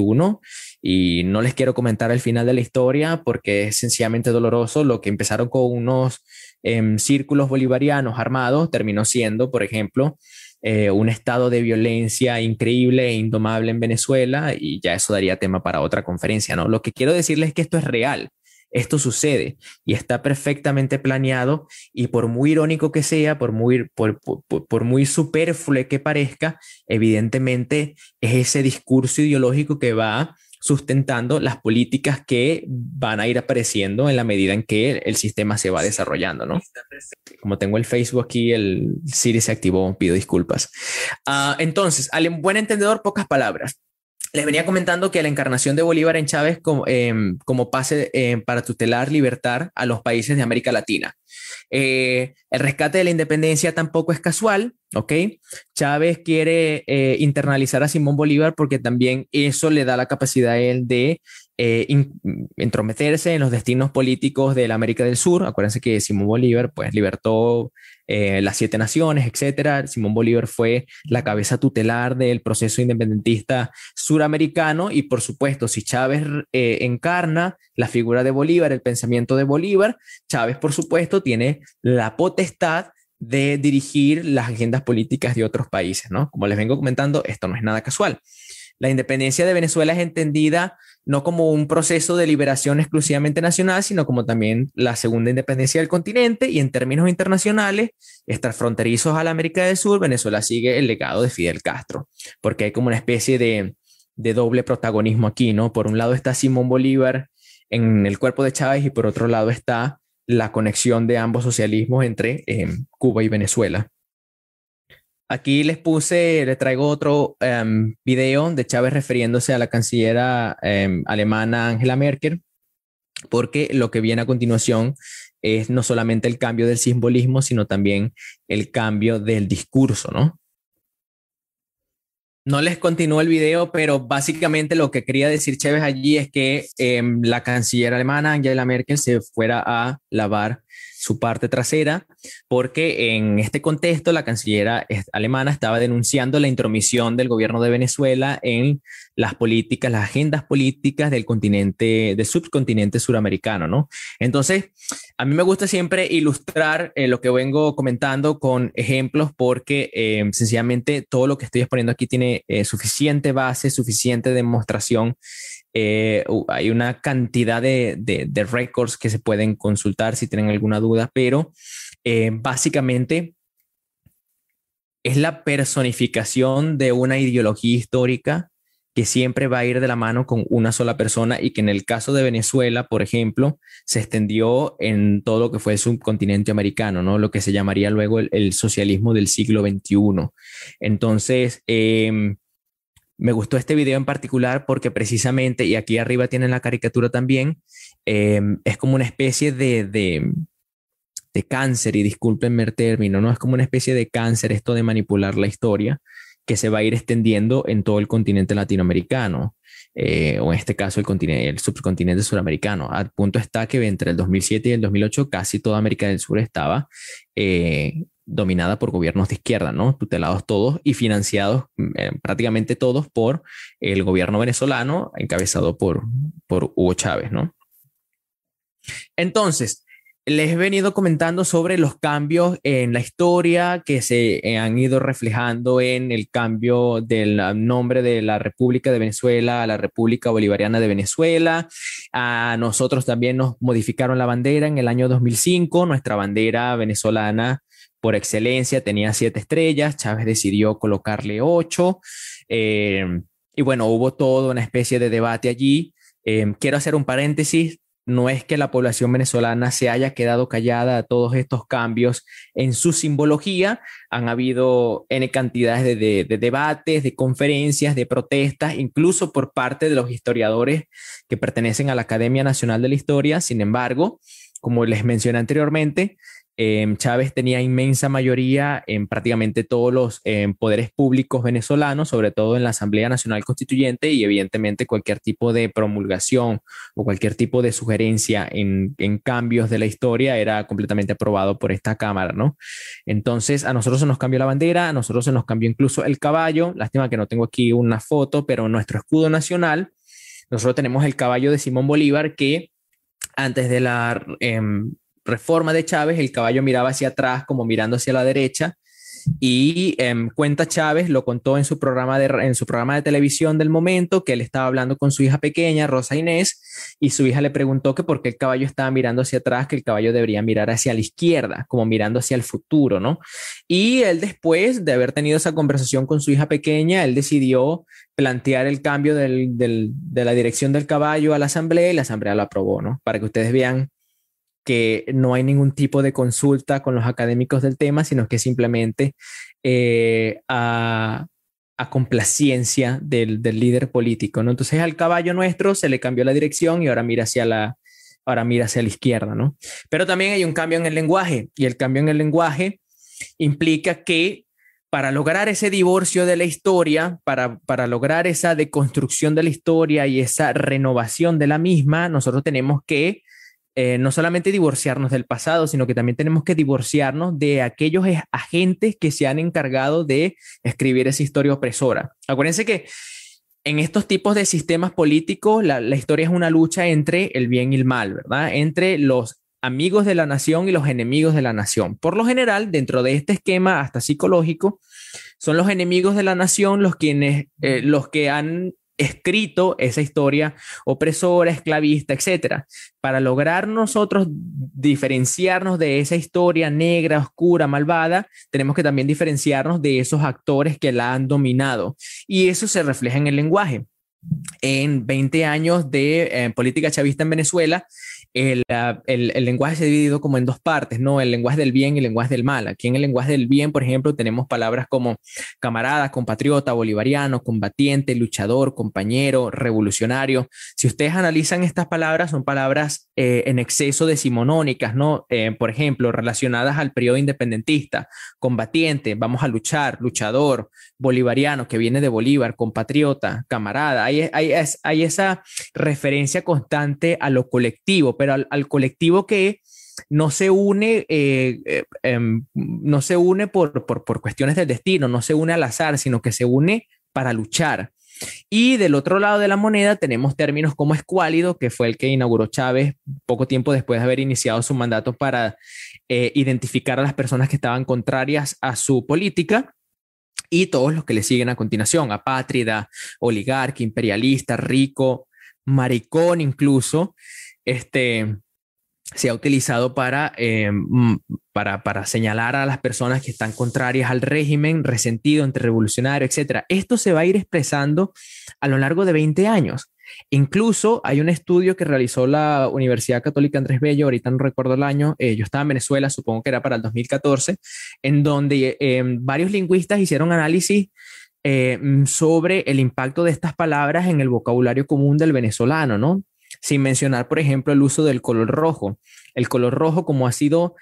y no les quiero comentar el final de la historia porque es sencillamente doloroso. Lo que empezaron con unos em, círculos bolivarianos armados terminó siendo, por ejemplo, eh, un estado de violencia increíble e indomable en Venezuela y ya eso daría tema para otra conferencia, ¿no? Lo que quiero decirles es que esto es real esto sucede y está perfectamente planeado y por muy irónico que sea, por muy, por, por, muy superfluo que parezca, evidentemente es ese discurso ideológico que va sustentando las políticas que van a ir apareciendo en la medida en que el, sistema se va desarrollando, ¿no? Como tengo el Facebook aquí, el Siri se activó, pido disculpas. Ah, entonces, al buen entendedor, pocas palabras les venía comentando que la encarnación de Bolívar en Chávez como, em, como pase em, para tutelar, libertar a los países de América Latina. Eh, el rescate de la independencia tampoco es casual, ¿ok? Chávez quiere eh, internalizar a Simón Bolívar porque también eso le da la capacidad a él de eh, entrometerse en los destinos políticos de la América del Sur. Acuérdense que Simón Bolívar pues libertó eh, las siete naciones, etcétera. Simón Bolívar fue la cabeza tutelar del proceso independentista suramericano y por supuesto si Chávez eh, encarna la figura de Bolívar, el pensamiento de Bolívar, Chávez por supuesto tiene la potestad de dirigir las agendas políticas de otros países, ¿no? Como les vengo comentando, esto no es nada casual. La independencia de Venezuela es entendida no como un proceso de liberación exclusivamente nacional, sino como también la segunda independencia del continente y en términos internacionales, extrafronterizos a la América del Sur, Venezuela sigue el legado de Fidel Castro, porque hay como una especie de, doble protagonismo aquí, ¿no? Por un lado está Simón Bolívar en el cuerpo de Chávez y por otro lado está la conexión de ambos socialismos entre eh, Cuba y Venezuela. Aquí les puse, les traigo otro em, video de Chávez refiriéndose a la cancillera em, alemana Angela Merkel, porque lo que viene a continuación es no solamente el cambio del simbolismo, sino también el cambio del discurso, ¿no? No les continúo el video, pero básicamente lo que quería decir Chávez allí es que em, la canciller alemana Angela Merkel se fuera a lavar su parte trasera, porque en este contexto la canciller alemana estaba denunciando la intromisión del gobierno de Venezuela en las políticas, las agendas políticas del continente, del subcontinente suramericano, ¿no? Entonces, a mí me gusta siempre ilustrar eh, lo que vengo comentando con ejemplos porque eh, sencillamente todo lo que estoy exponiendo aquí tiene eh, suficiente base, suficiente demostración eh, hay una cantidad de, de, records que se pueden consultar si tienen alguna duda, pero eh, básicamente es la personificación de una ideología histórica que siempre va a ir de la mano con una sola persona y que en el caso de Venezuela, por ejemplo, se extendió en todo lo que fue el subcontinente americano, ¿no? Lo que se llamaría luego el, socialismo del siglo XXI. Entonces, eh, me gustó este video en particular porque precisamente, y aquí arriba tienen la caricatura también, em, es como una especie de, de, cáncer, y discúlpenme el término, ¿no? Es como una especie de cáncer esto de manipular la historia que se va a ir extendiendo en todo el continente latinoamericano, eh, o en este caso el, continente, el subcontinente suramericano. Al punto está que entre el 2007 y el 2008 casi toda América del Sur estaba eh, dominada por gobiernos de izquierda, ¿no? Tutelados todos y financiados mm, eh, prácticamente todos por el gobierno venezolano encabezado por, por Hugo Chávez, ¿no? Entonces, les he venido comentando sobre los cambios en la historia que se eh, han ido reflejando en el cambio del nombre de la República de Venezuela a la República Bolivariana de Venezuela. A nosotros también nos modificaron la bandera en el año 2005. Nuestra bandera venezolana por excelencia, tenía siete estrellas, Chávez decidió colocarle ocho. Eh, y bueno, hubo toda una especie de debate allí. Eh, quiero hacer un paréntesis, no es que la población venezolana se haya quedado callada a todos estos cambios en su simbología. Han habido N cantidades de, de, debates, de conferencias, de protestas, incluso por parte de los historiadores que pertenecen a la Academia Nacional de la Historia. Sin embargo, como les mencioné anteriormente, Em, Chávez tenía inmensa mayoría en prácticamente todos los em, poderes públicos venezolanos, sobre todo en la Asamblea Nacional Constituyente y evidentemente cualquier tipo de promulgación o cualquier tipo de sugerencia en, cambios de la historia era completamente aprobado por esta Cámara, ¿no? Entonces a nosotros se nos cambió la bandera, a nosotros se nos cambió incluso el caballo, lástima que no tengo aquí una foto, pero nuestro escudo nacional, nosotros tenemos el caballo de Simón Bolívar que antes de la... Em, reforma de Chávez, el caballo miraba hacia atrás como mirando hacia la derecha Y em, cuenta Chávez, lo contó en su, programa de, en su programa de televisión del momento, que él estaba hablando con su hija pequeña, Rosa Inés, y su hija le preguntó que por qué el caballo estaba mirando hacia atrás, que el caballo debería mirar hacia la izquierda, como mirando hacia el futuro, ¿no? Y él después de haber tenido esa conversación con su hija pequeña, él decidió plantear el cambio del, de la dirección del caballo a la asamblea y la asamblea lo aprobó, ¿no? Para que ustedes vean que no hay ningún tipo de consulta con los académicos del tema, sino que simplemente eh, a, complacencia del, líder político, ¿no? Entonces al caballo nuestro se le cambió la dirección y ahora mira hacia la, ahora mira hacia la izquierda, ¿no? Pero también hay un cambio en el lenguaje y el cambio en el lenguaje implica que para lograr ese divorcio de la historia, para, para lograr esa deconstrucción de la historia y esa renovación de la misma, nosotros tenemos que eh, no solamente divorciarnos del pasado, sino que también tenemos que divorciarnos de aquellos agentes que se han encargado de escribir esa historia opresora. Acuérdense que en estos tipos de sistemas políticos, la, historia es una lucha entre el bien y el mal, ¿verdad? Entre los amigos de la nación y los enemigos de la nación. Por lo general, dentro de este esquema hasta psicológico, son los enemigos de la nación los quienes, eh, los que han escrito esa historia opresora, esclavista, etcétera. Para lograr nosotros diferenciarnos de esa historia negra, oscura, malvada, tenemos que también diferenciarnos de esos actores que la han dominado. Y eso se refleja en el lenguaje. En 20 años de eh, política chavista en Venezuela, el, el, lenguaje se ha dividido como en dos partes, ¿no? El lenguaje del bien y el lenguaje del mal. Aquí en el lenguaje del bien, por ejemplo, tenemos palabras como camarada, compatriota, bolivariano, combatiente, luchador, compañero, revolucionario. Si ustedes analizan estas palabras, son palabras eh, en exceso decimonónicas, ¿no? Eh, por ejemplo, relacionadas al periodo independentista, combatiente, vamos a luchar, luchador, bolivariano, que viene de Bolívar, compatriota, camarada. Hay, hay, esa referencia constante a lo colectivo, pero al, colectivo que no se une, eh, eh, em, no se une por, por, cuestiones del destino, no se une al azar, sino que se une para luchar. Y del otro lado de la moneda tenemos términos como escuálido, que fue el que inauguró Chávez poco tiempo después de haber iniciado su mandato para eh, identificar a las personas que estaban contrarias a su política y todos los que le siguen a continuación, apátrida, oligarca, imperialista, rico, maricón incluso, este, se ha utilizado para, mm, para, para, señalar a las personas que están contrarias al régimen, resentido, antirrevolucionario, etc. Esto se va a ir expresando a lo largo de 20 años. Incluso hay un estudio que realizó la Universidad Católica Andrés Bello, ahorita no recuerdo el año, eh, yo estaba en Venezuela, supongo que era para el 2014, en donde eh, varios lingüistas hicieron análisis mm, sobre el impacto de estas palabras en el vocabulario común del venezolano, ¿no? sin mencionar, por ejemplo, el uso del color rojo. El color rojo, como ha sido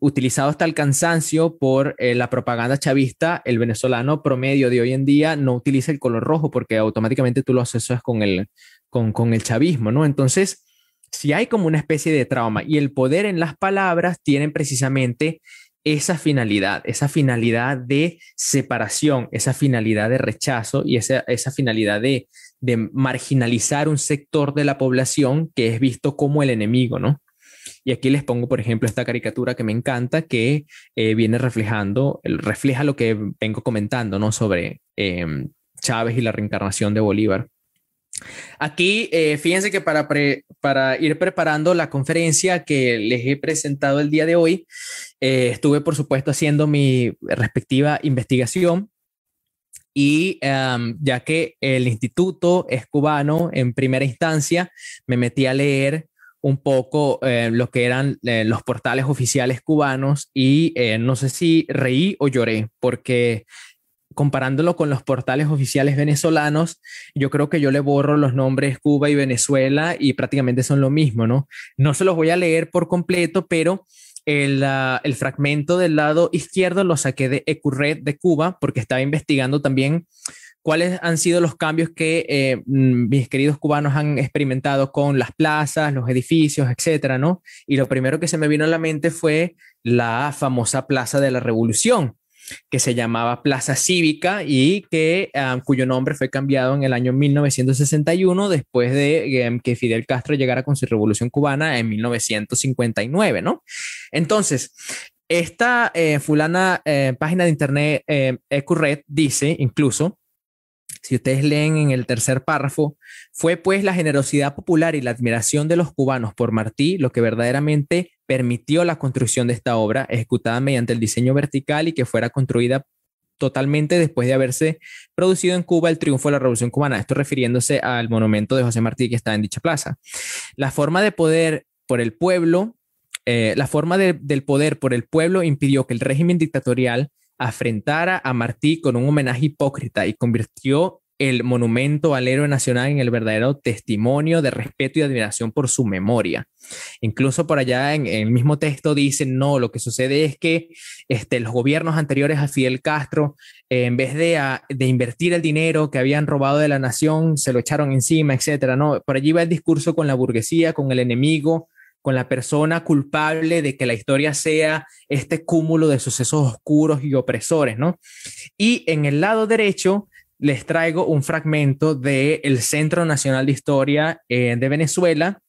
utilizado hasta el cansancio por eh, la propaganda chavista, el venezolano promedio de hoy en día no utiliza el color rojo porque automáticamente tú lo asocias con el, con, con el chavismo, ¿no? Entonces, si hay como una especie de trauma y el poder en las palabras tienen precisamente esa finalidad, esa finalidad de separación, esa finalidad de rechazo y esa, esa finalidad de, marginalizar un sector de la población que es visto como el enemigo, ¿no? Y aquí les pongo, por ejemplo, esta caricatura que me encanta, que eh, viene reflejando, refleja lo que vengo comentando, ¿no? Sobre em, Chávez y la reencarnación de Bolívar. Aquí, eh, fíjense que para, para ir preparando la conferencia que les he presentado el día de hoy, eh, estuve, por supuesto, haciendo mi respectiva investigación y em, ya que el instituto es cubano en primera instancia, me metí a leer un poco eh, lo que eran los portales oficiales cubanos y no sé si reí o lloré porque comparándolo con los portales oficiales venezolanos, yo creo que yo le borro los nombres Cuba y Venezuela y prácticamente son lo mismo, ¿no? No se los voy a leer por completo, pero el, ah, el fragmento del lado izquierdo lo saqué de Ecurred de Cuba porque estaba investigando también cuáles han sido los cambios que eh, mm, mis queridos cubanos han experimentado con las plazas, los edificios, etcétera, ¿no? Y lo primero que se me vino a la mente fue la famosa Plaza de la Revolución, que se llamaba Plaza Cívica y que, ah, cuyo nombre fue cambiado en el año 1961 después de em, que Fidel Castro llegara con su revolución cubana en 1959, ¿no? Entonces, esta eh, fulana eh, página de internet, eh, Ecurred, dice incluso, si ustedes leen en el tercer párrafo, fue pues la generosidad popular y la admiración de los cubanos por Martí lo que verdaderamente permitió la construcción de esta obra, ejecutada mediante el diseño vertical y que fuera construida totalmente después de haberse producido en Cuba el triunfo de la Revolución Cubana. Esto refiriéndose al monumento de José Martí que está en dicha plaza. La forma de poder por el pueblo, eh, la forma del poder por el pueblo impidió que el régimen dictatorial afrentara a Martí con un homenaje hipócrita y convirtió el monumento al héroe nacional en el verdadero testimonio de respeto y admiración por su memoria. Incluso por allá en, el mismo texto dicen, no, lo que sucede es que este, los gobiernos anteriores a Fidel Castro, eh, en vez de, de, invertir el dinero que habían robado de la nación, se lo echaron encima, etcétera. No, por allí va el discurso con la burguesía, con el enemigo, con la persona culpable de que la historia sea este cúmulo de sucesos oscuros y opresores, ¿no? Y en el lado derecho les traigo un fragmento del el Centro Nacional de Historia eh, de Venezuela,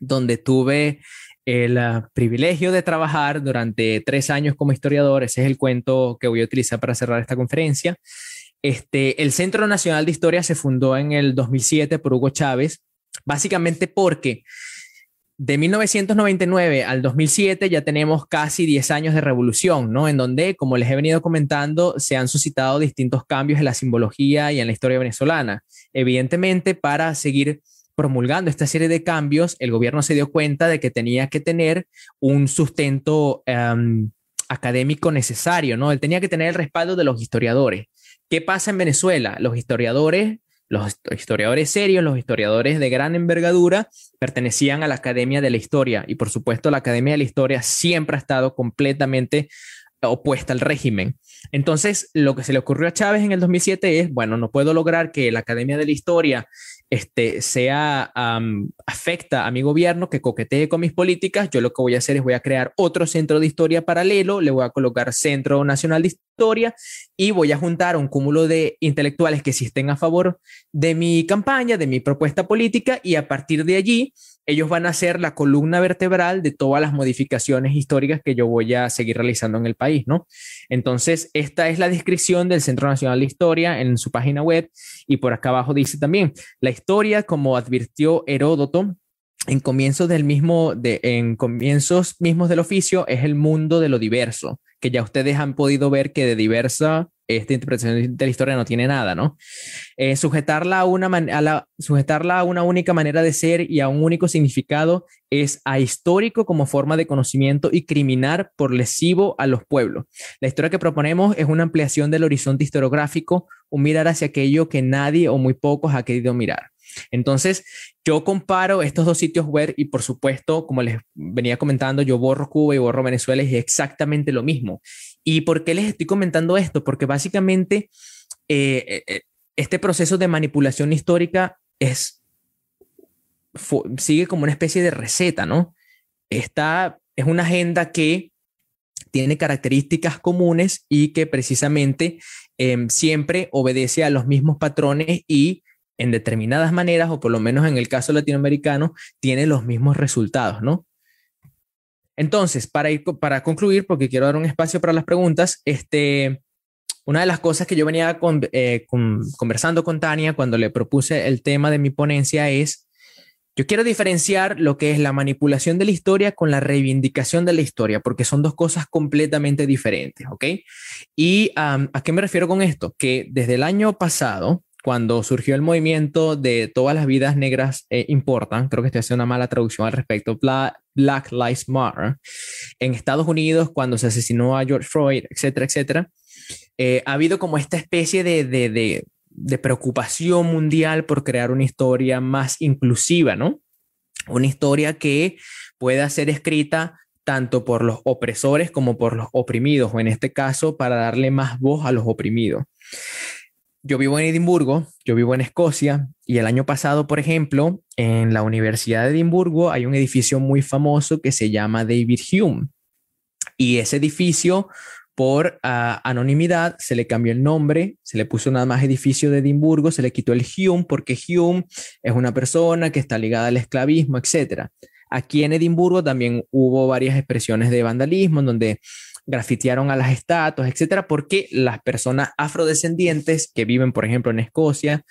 donde tuve el ah, privilegio de trabajar durante tres años como historiador. Ese es el cuento que voy a utilizar para cerrar esta conferencia. Este, el Centro Nacional de Historia se fundó en el 2007 por Hugo Chávez, básicamente porque de 1999 al 2007 ya tenemos casi 10 años de revolución, ¿no? En donde, como les he venido comentando, se han suscitado distintos cambios en la simbología y en la historia venezolana. Evidentemente, para seguir promulgando esta serie de cambios, el gobierno se dio cuenta de que tenía que tener un sustento em, académico necesario, ¿no? Él tenía que tener el respaldo de los historiadores. ¿Qué pasa en Venezuela? Los historiadores los historiadores serios, los historiadores de gran envergadura, pertenecían a la Academia de la Historia y por supuesto la Academia de la Historia siempre ha estado completamente opuesta al régimen. Entonces, lo que se le ocurrió a Chávez en el 2007 es, bueno, no puedo lograr que la Academia de la Historia este, sea, afecta a mi gobierno, que coquetee con mis políticas, yo lo que voy a hacer es voy a crear otro centro de historia paralelo, le voy a colocar Centro Nacional de Historia y voy a juntar un cúmulo de intelectuales que sí estén a favor de mi campaña, de mi propuesta política y a partir de allí ellos van a ser la columna vertebral de todas las modificaciones históricas que yo voy a seguir realizando en el país, ¿no? Entonces, esta es la descripción del Centro Nacional de Historia en su página web y por acá abajo dice también, la historia, como advirtió Heródoto, en comienzos del mismo, de, en comienzos mismos del oficio, es el mundo de lo diverso, que ya ustedes han podido ver que de diversa esta interpretación de la historia no tiene nada, ¿no? Eh, sujetarla, a una a la, sujetarla a una única manera de ser y a un único significado es ahistórico como forma de conocimiento y criminal por lesivo a los pueblos. La historia que proponemos es una ampliación del horizonte historiográfico, un mirar hacia aquello que nadie o muy pocos ha querido mirar. Entonces, yo comparo estos dos sitios web y por supuesto, como les venía comentando, yo borro Cuba y borro Venezuela y es exactamente lo mismo. ¿Y por qué les estoy comentando esto? Porque básicamente eh, eh, eh, este proceso de manipulación histórica es, sigue como una especie de receta, ¿no? Esta es una agenda que tiene características comunes y que precisamente em, siempre obedece a los mismos patrones y en determinadas maneras, o por lo menos en el caso latinoamericano, tiene los mismos resultados, ¿no? Entonces, para, ir, para concluir, porque quiero dar un espacio para las preguntas, este, una de las cosas que yo venía eh, conversando con Tania cuando le propuse el tema de mi ponencia es, yo quiero diferenciar lo que es la manipulación de la historia con la reivindicación de la historia, porque son dos cosas completamente diferentes, ¿ok? ¿Y a qué me refiero con esto? Que desde el año pasado, cuando surgió el movimiento de todas las vidas negras eh, importan, creo que estoy haciendo una mala traducción al respecto, Black Lives Matter, en Estados Unidos, cuando se asesinó a George Floyd, etcétera, etcétera, eh, ha habido como esta especie de, de, de preocupación mundial por crear una historia más inclusiva, ¿no? Una historia que pueda ser escrita tanto por los opresores como por los oprimidos, o en este caso, para darle más voz a los oprimidos yo vivo en Edimburgo, yo vivo en Escocia y el año pasado, por ejemplo, en la Universidad de Edimburgo hay un edificio muy famoso que se llama David Hume. Y ese edificio, por ah, anonimidad, se le cambió el nombre, se le puso nada más edificio de Edimburgo, se le quitó el Hume porque Hume es una persona que está ligada al esclavismo, etc. aquí en Edimburgo también hubo varias expresiones de vandalismo en donde grafitearon a las estatuas, etcétera, porque las personas afrodescendientes que viven, por ejemplo, en Escocia,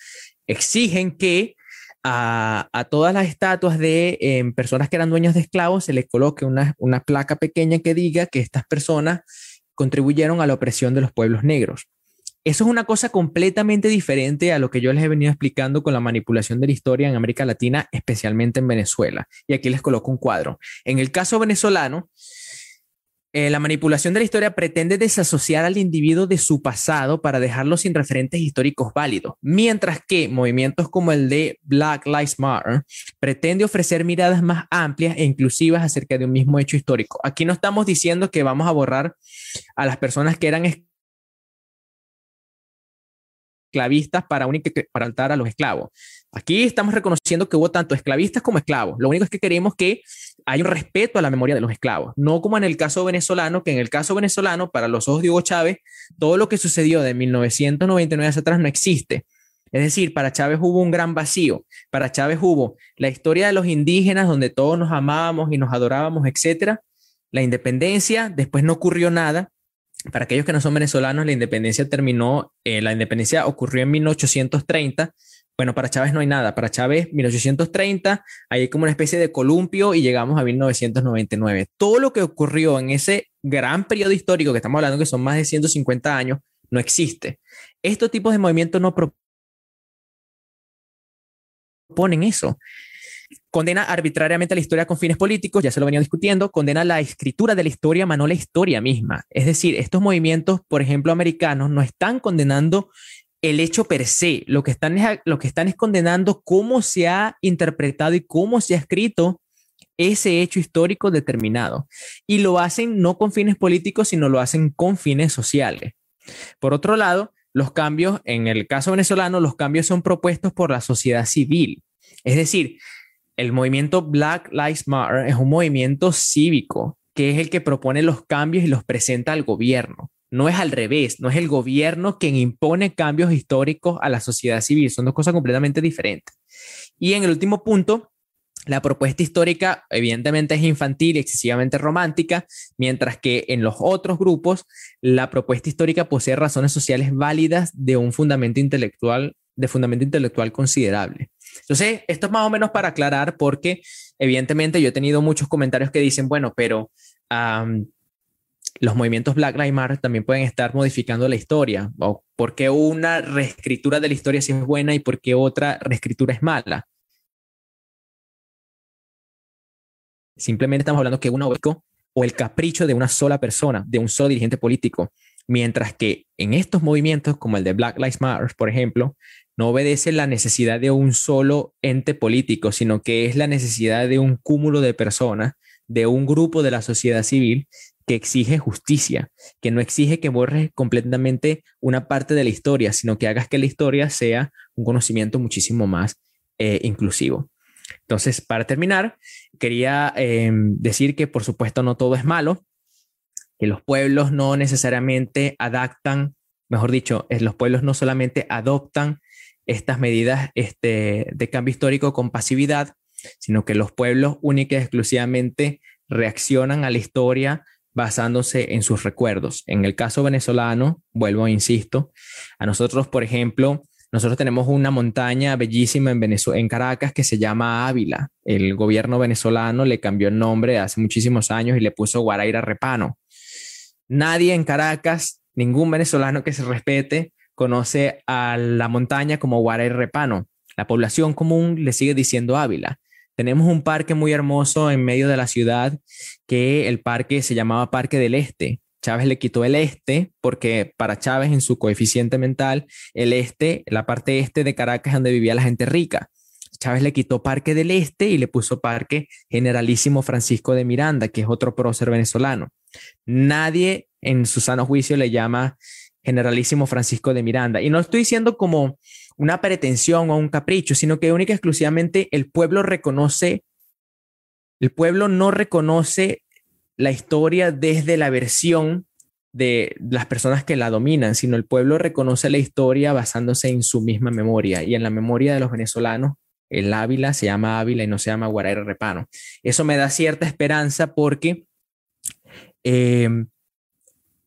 exigen que a, todas las estatuas de em, personas que eran dueños de esclavos se les coloque una placa pequeña que diga que estas personas contribuyeron a la opresión de los pueblos negros. Eso es una cosa completamente diferente a lo que yo les he venido explicando con la manipulación de la historia en América Latina, especialmente en Venezuela. Y aquí les coloco un cuadro. En el caso venezolano, eh, la manipulación de la historia pretende desasociar al individuo de su pasado para dejarlo sin referentes históricos válidos, mientras que movimientos como el de Black Lives Matter pretende ofrecer miradas más amplias e inclusivas acerca de un mismo hecho histórico. Aquí no estamos diciendo que vamos a borrar a las personas que eran esclavistas para, para altar a los esclavos. Aquí estamos reconociendo que hubo tanto esclavistas como esclavos. Lo único es que queremos que haya un respeto a la memoria de los esclavos, no como en el caso venezolano, que en el caso venezolano, para los ojos de Hugo Chávez, todo lo que sucedió de 1999 hacia atrás no existe. Es decir, para Chávez hubo un gran vacío. Para Chávez hubo la historia de los indígenas, donde todos nos amábamos y nos adorábamos, etcétera. La independencia, después no ocurrió nada. Para aquellos que no son venezolanos, la independencia terminó, eh, la independencia ocurrió en 1830 bueno, para Chávez no hay nada. Para Chávez, 1830, hay como una especie de columpio y llegamos a 1999. Todo lo que ocurrió en ese gran periodo histórico que estamos hablando, que son más de 150 años, no existe. Estos tipos de movimientos no proponen eso. Condena arbitrariamente la historia con fines políticos, ya se lo venía discutiendo, condena la escritura de la historia, más no la historia misma. Es decir, estos movimientos, por ejemplo, americanos, no están condenando el hecho per se, lo que están es, lo que están es condenando cómo se ha interpretado y cómo se ha escrito ese hecho histórico determinado. Y lo hacen no con fines políticos, sino lo hacen con fines sociales. Por otro lado, los cambios, en el caso venezolano, los cambios son propuestos por la sociedad civil. Es decir, el movimiento Black Lives Matter es un movimiento cívico que es el que propone los cambios y los presenta al gobierno. No es al revés, no es el gobierno quien impone cambios históricos a la sociedad civil, son dos cosas completamente diferentes. Y en el último punto, la propuesta histórica evidentemente es infantil y excesivamente romántica, mientras que en los otros grupos la propuesta histórica posee razones sociales válidas de un fundamento intelectual, de fundamento intelectual considerable. Entonces, esto es más o menos para aclarar porque evidentemente yo he tenido muchos comentarios que dicen, bueno, pero los movimientos Black Lives Matter también pueden estar modificando la historia, o por qué una reescritura de la historia sí es buena y por qué otra reescritura es mala. Simplemente estamos hablando que una o el capricho de una sola persona, de un solo dirigente político, mientras que en estos movimientos, como el de Black Lives Matter, por ejemplo, no obedece la necesidad de un solo ente político, sino que es la necesidad de un cúmulo de personas, de un grupo de la sociedad civil que exige justicia, que no exige que borres completamente una parte de la historia, sino que hagas que la historia sea un conocimiento muchísimo más eh, inclusivo. Entonces, para terminar, quería em, decir que por supuesto no todo es malo, que los pueblos no necesariamente adaptan, mejor dicho, los pueblos no solamente adoptan estas medidas este, de cambio histórico con pasividad, sino que los pueblos únicamente exclusivamente reaccionan a la historia basándose en sus recuerdos. En el caso venezolano, vuelvo, insisto, a nosotros, por ejemplo, nosotros tenemos una montaña bellísima en, en Caracas que se llama Ávila. El gobierno venezolano le cambió el nombre hace muchísimos años y le puso Guaraira Repano. Nadie en Caracas, ningún venezolano que se respete, conoce a la montaña como Guaraira Repano. La población común le sigue diciendo Ávila. Tenemos un parque muy hermoso en medio de la ciudad que el parque se llamaba Parque del Este. Chávez le quitó el este porque para Chávez en su coeficiente mental, el este, la parte este de Caracas donde vivía la gente rica. Chávez le quitó Parque del Este y le puso Parque Generalísimo Francisco de Miranda, que es otro prócer venezolano. Nadie en su sano juicio le llama Generalísimo Francisco de Miranda. Y no estoy diciendo como una pretensión o un capricho, sino que única y exclusivamente el pueblo reconoce, el pueblo no reconoce la historia desde la versión de las personas que la dominan, sino el pueblo reconoce la historia basándose en su misma memoria y en la memoria de los venezolanos el Ávila se llama Ávila y no se llama Guaraira Repano. Eso me da cierta esperanza porque em,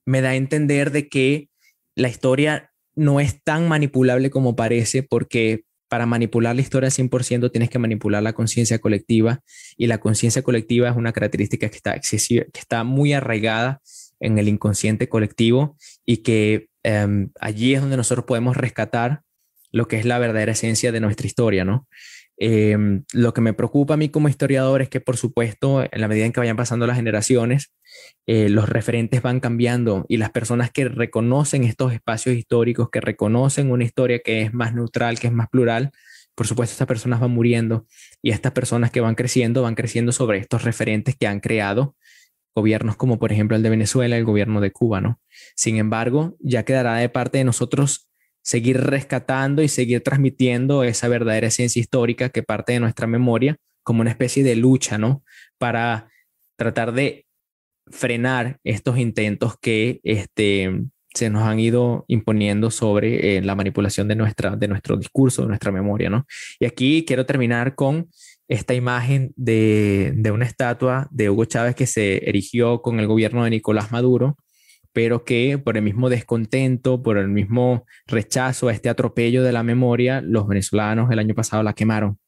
me da a entender de que la historia no es tan manipulable como parece porque para manipular la historia 100% tienes que manipular la conciencia colectiva y la conciencia colectiva es una característica que está, que está muy arraigada en el inconsciente colectivo y que em, allí es donde nosotros podemos rescatar lo que es la verdadera esencia de nuestra historia, ¿no? Em, lo que me preocupa a mí como historiador es que, por supuesto, en la medida en que vayan pasando las generaciones, eh, los referentes van cambiando y las personas que reconocen estos espacios históricos, que reconocen una historia que es más neutral, que es más plural, por supuesto, estas personas van muriendo y estas personas que van creciendo, van creciendo sobre estos referentes que han creado gobiernos como por ejemplo el de Venezuela, el gobierno de Cuba, ¿no? Sin embargo, ya quedará de parte de nosotros seguir rescatando y seguir transmitiendo esa verdadera esencia histórica que parte de nuestra memoria como una especie de lucha, ¿no? Para tratar de frenar estos intentos que este, se nos han ido imponiendo sobre eh, la manipulación de, nuestra, de nuestro discurso, de nuestra memoria, ¿no? Y aquí quiero terminar con esta imagen de, de, una estatua de Hugo Chávez que se erigió con el gobierno de Nicolás Maduro, pero que por el mismo descontento, por el mismo rechazo a este atropello de la memoria, los venezolanos el año pasado la quemaron.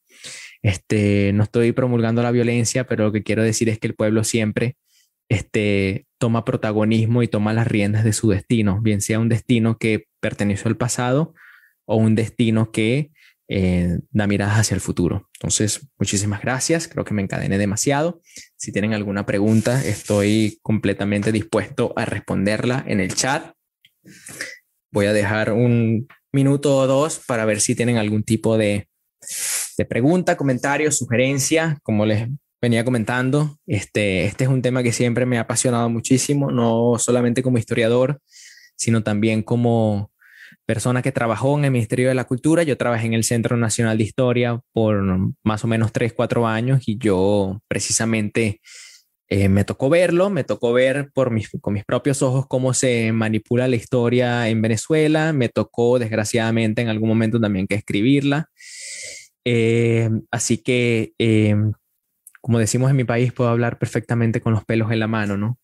Este, no estoy promulgando la violencia, pero lo que quiero decir es que el pueblo siempre este, toma protagonismo y toma las riendas de su destino, bien sea un destino que perteneció al pasado o un destino que eh, da miradas hacia el futuro. Entonces, muchísimas gracias. Creo que me encadené demasiado. Si tienen alguna pregunta, estoy completamente dispuesto a responderla en el chat. Voy a dejar un minuto o dos para ver si tienen algún tipo de, de pregunta, comentario, sugerencia. Como les venía comentando, este, este es un tema que siempre me ha apasionado muchísimo, no solamente como historiador, sino también como persona que trabajó en el Ministerio de la Cultura. Yo trabajé en el Centro Nacional de Historia por más o menos 3, 4 años y yo precisamente eh, me tocó verlo, me tocó ver por mis, con mis propios ojos cómo se manipula la historia en Venezuela, me tocó desgraciadamente en algún momento también que escribirla. Eh, así que, eh, como decimos en mi país, puedo hablar perfectamente con los pelos en la mano, ¿no?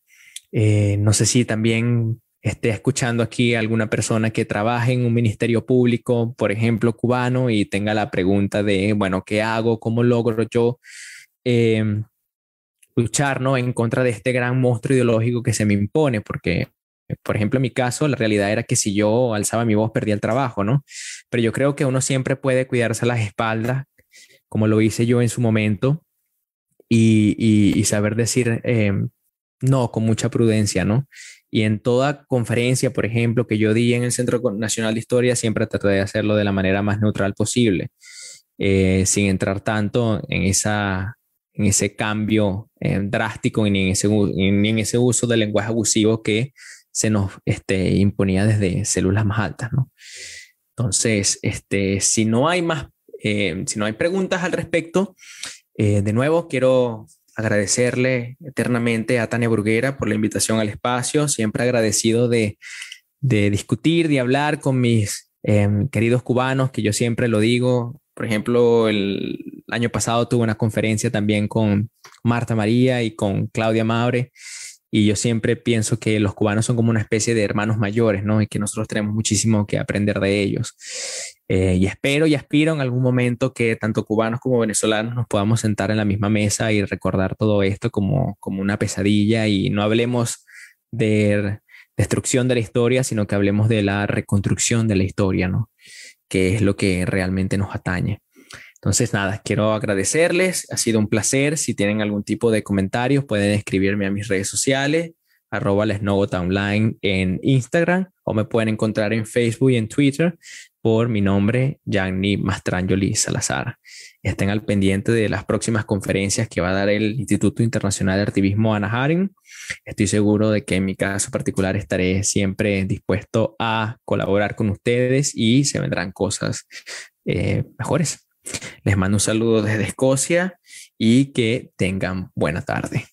no sé si también esté escuchando aquí alguna persona que trabaje en un ministerio público, por ejemplo, cubano, y tenga la pregunta de, bueno, ¿qué hago? ¿Cómo logro yo em, luchar ¿no? en contra de este gran monstruo ideológico que se me impone? Porque, por ejemplo, en mi caso, la realidad era que si yo alzaba mi voz, perdía el trabajo, ¿no? Pero yo creo que uno siempre puede cuidarse las espaldas, como lo hice yo en su momento, y, saber decir em, no con mucha prudencia, ¿no? Y en toda conferencia, por ejemplo, que yo di en el Centro Nacional de Historia, siempre traté de hacerlo de la manera más neutral posible, eh, sin entrar tanto en, esa, en ese cambio eh, drástico ni en, ese, ni en ese uso del lenguaje abusivo que se nos este, imponía desde células más altas. ¿no? Entonces, este, si no hay más, eh, si no hay preguntas al respecto, de nuevo quiero agradecerle eternamente a Tania Burguera por la invitación al espacio, siempre agradecido de, discutir, de hablar con mis em, queridos cubanos, que yo siempre lo digo. Por ejemplo, el año pasado tuve una conferencia también con Marta María y con Claudia Maure. Y yo siempre pienso que los cubanos son como una especie de hermanos mayores, ¿no? Y que nosotros tenemos muchísimo que aprender de ellos. Eh, y espero y aspiro en algún momento que tanto cubanos como venezolanos nos podamos sentar en la misma mesa y recordar todo esto como, como una pesadilla y no hablemos de destrucción de la historia, sino que hablemos de la reconstrucción de la historia, ¿no? Que es lo que realmente nos atañe. Entonces, nada, quiero agradecerles, ha sido un placer. Si tienen algún tipo de comentarios, pueden escribirme a mis redes sociales, arroba online en Instagram o me pueden encontrar en Facebook y en Twitter por mi nombre, Gianni Mastrangeli Salazar. Estén al pendiente de las próximas conferencias que va a dar el Instituto Internacional de Artivismo Ana Haring. Estoy seguro de que en mi caso particular estaré siempre dispuesto a colaborar con ustedes y se vendrán cosas eh, mejores. Les mando un saludo desde Escocia y que tengan buena tarde.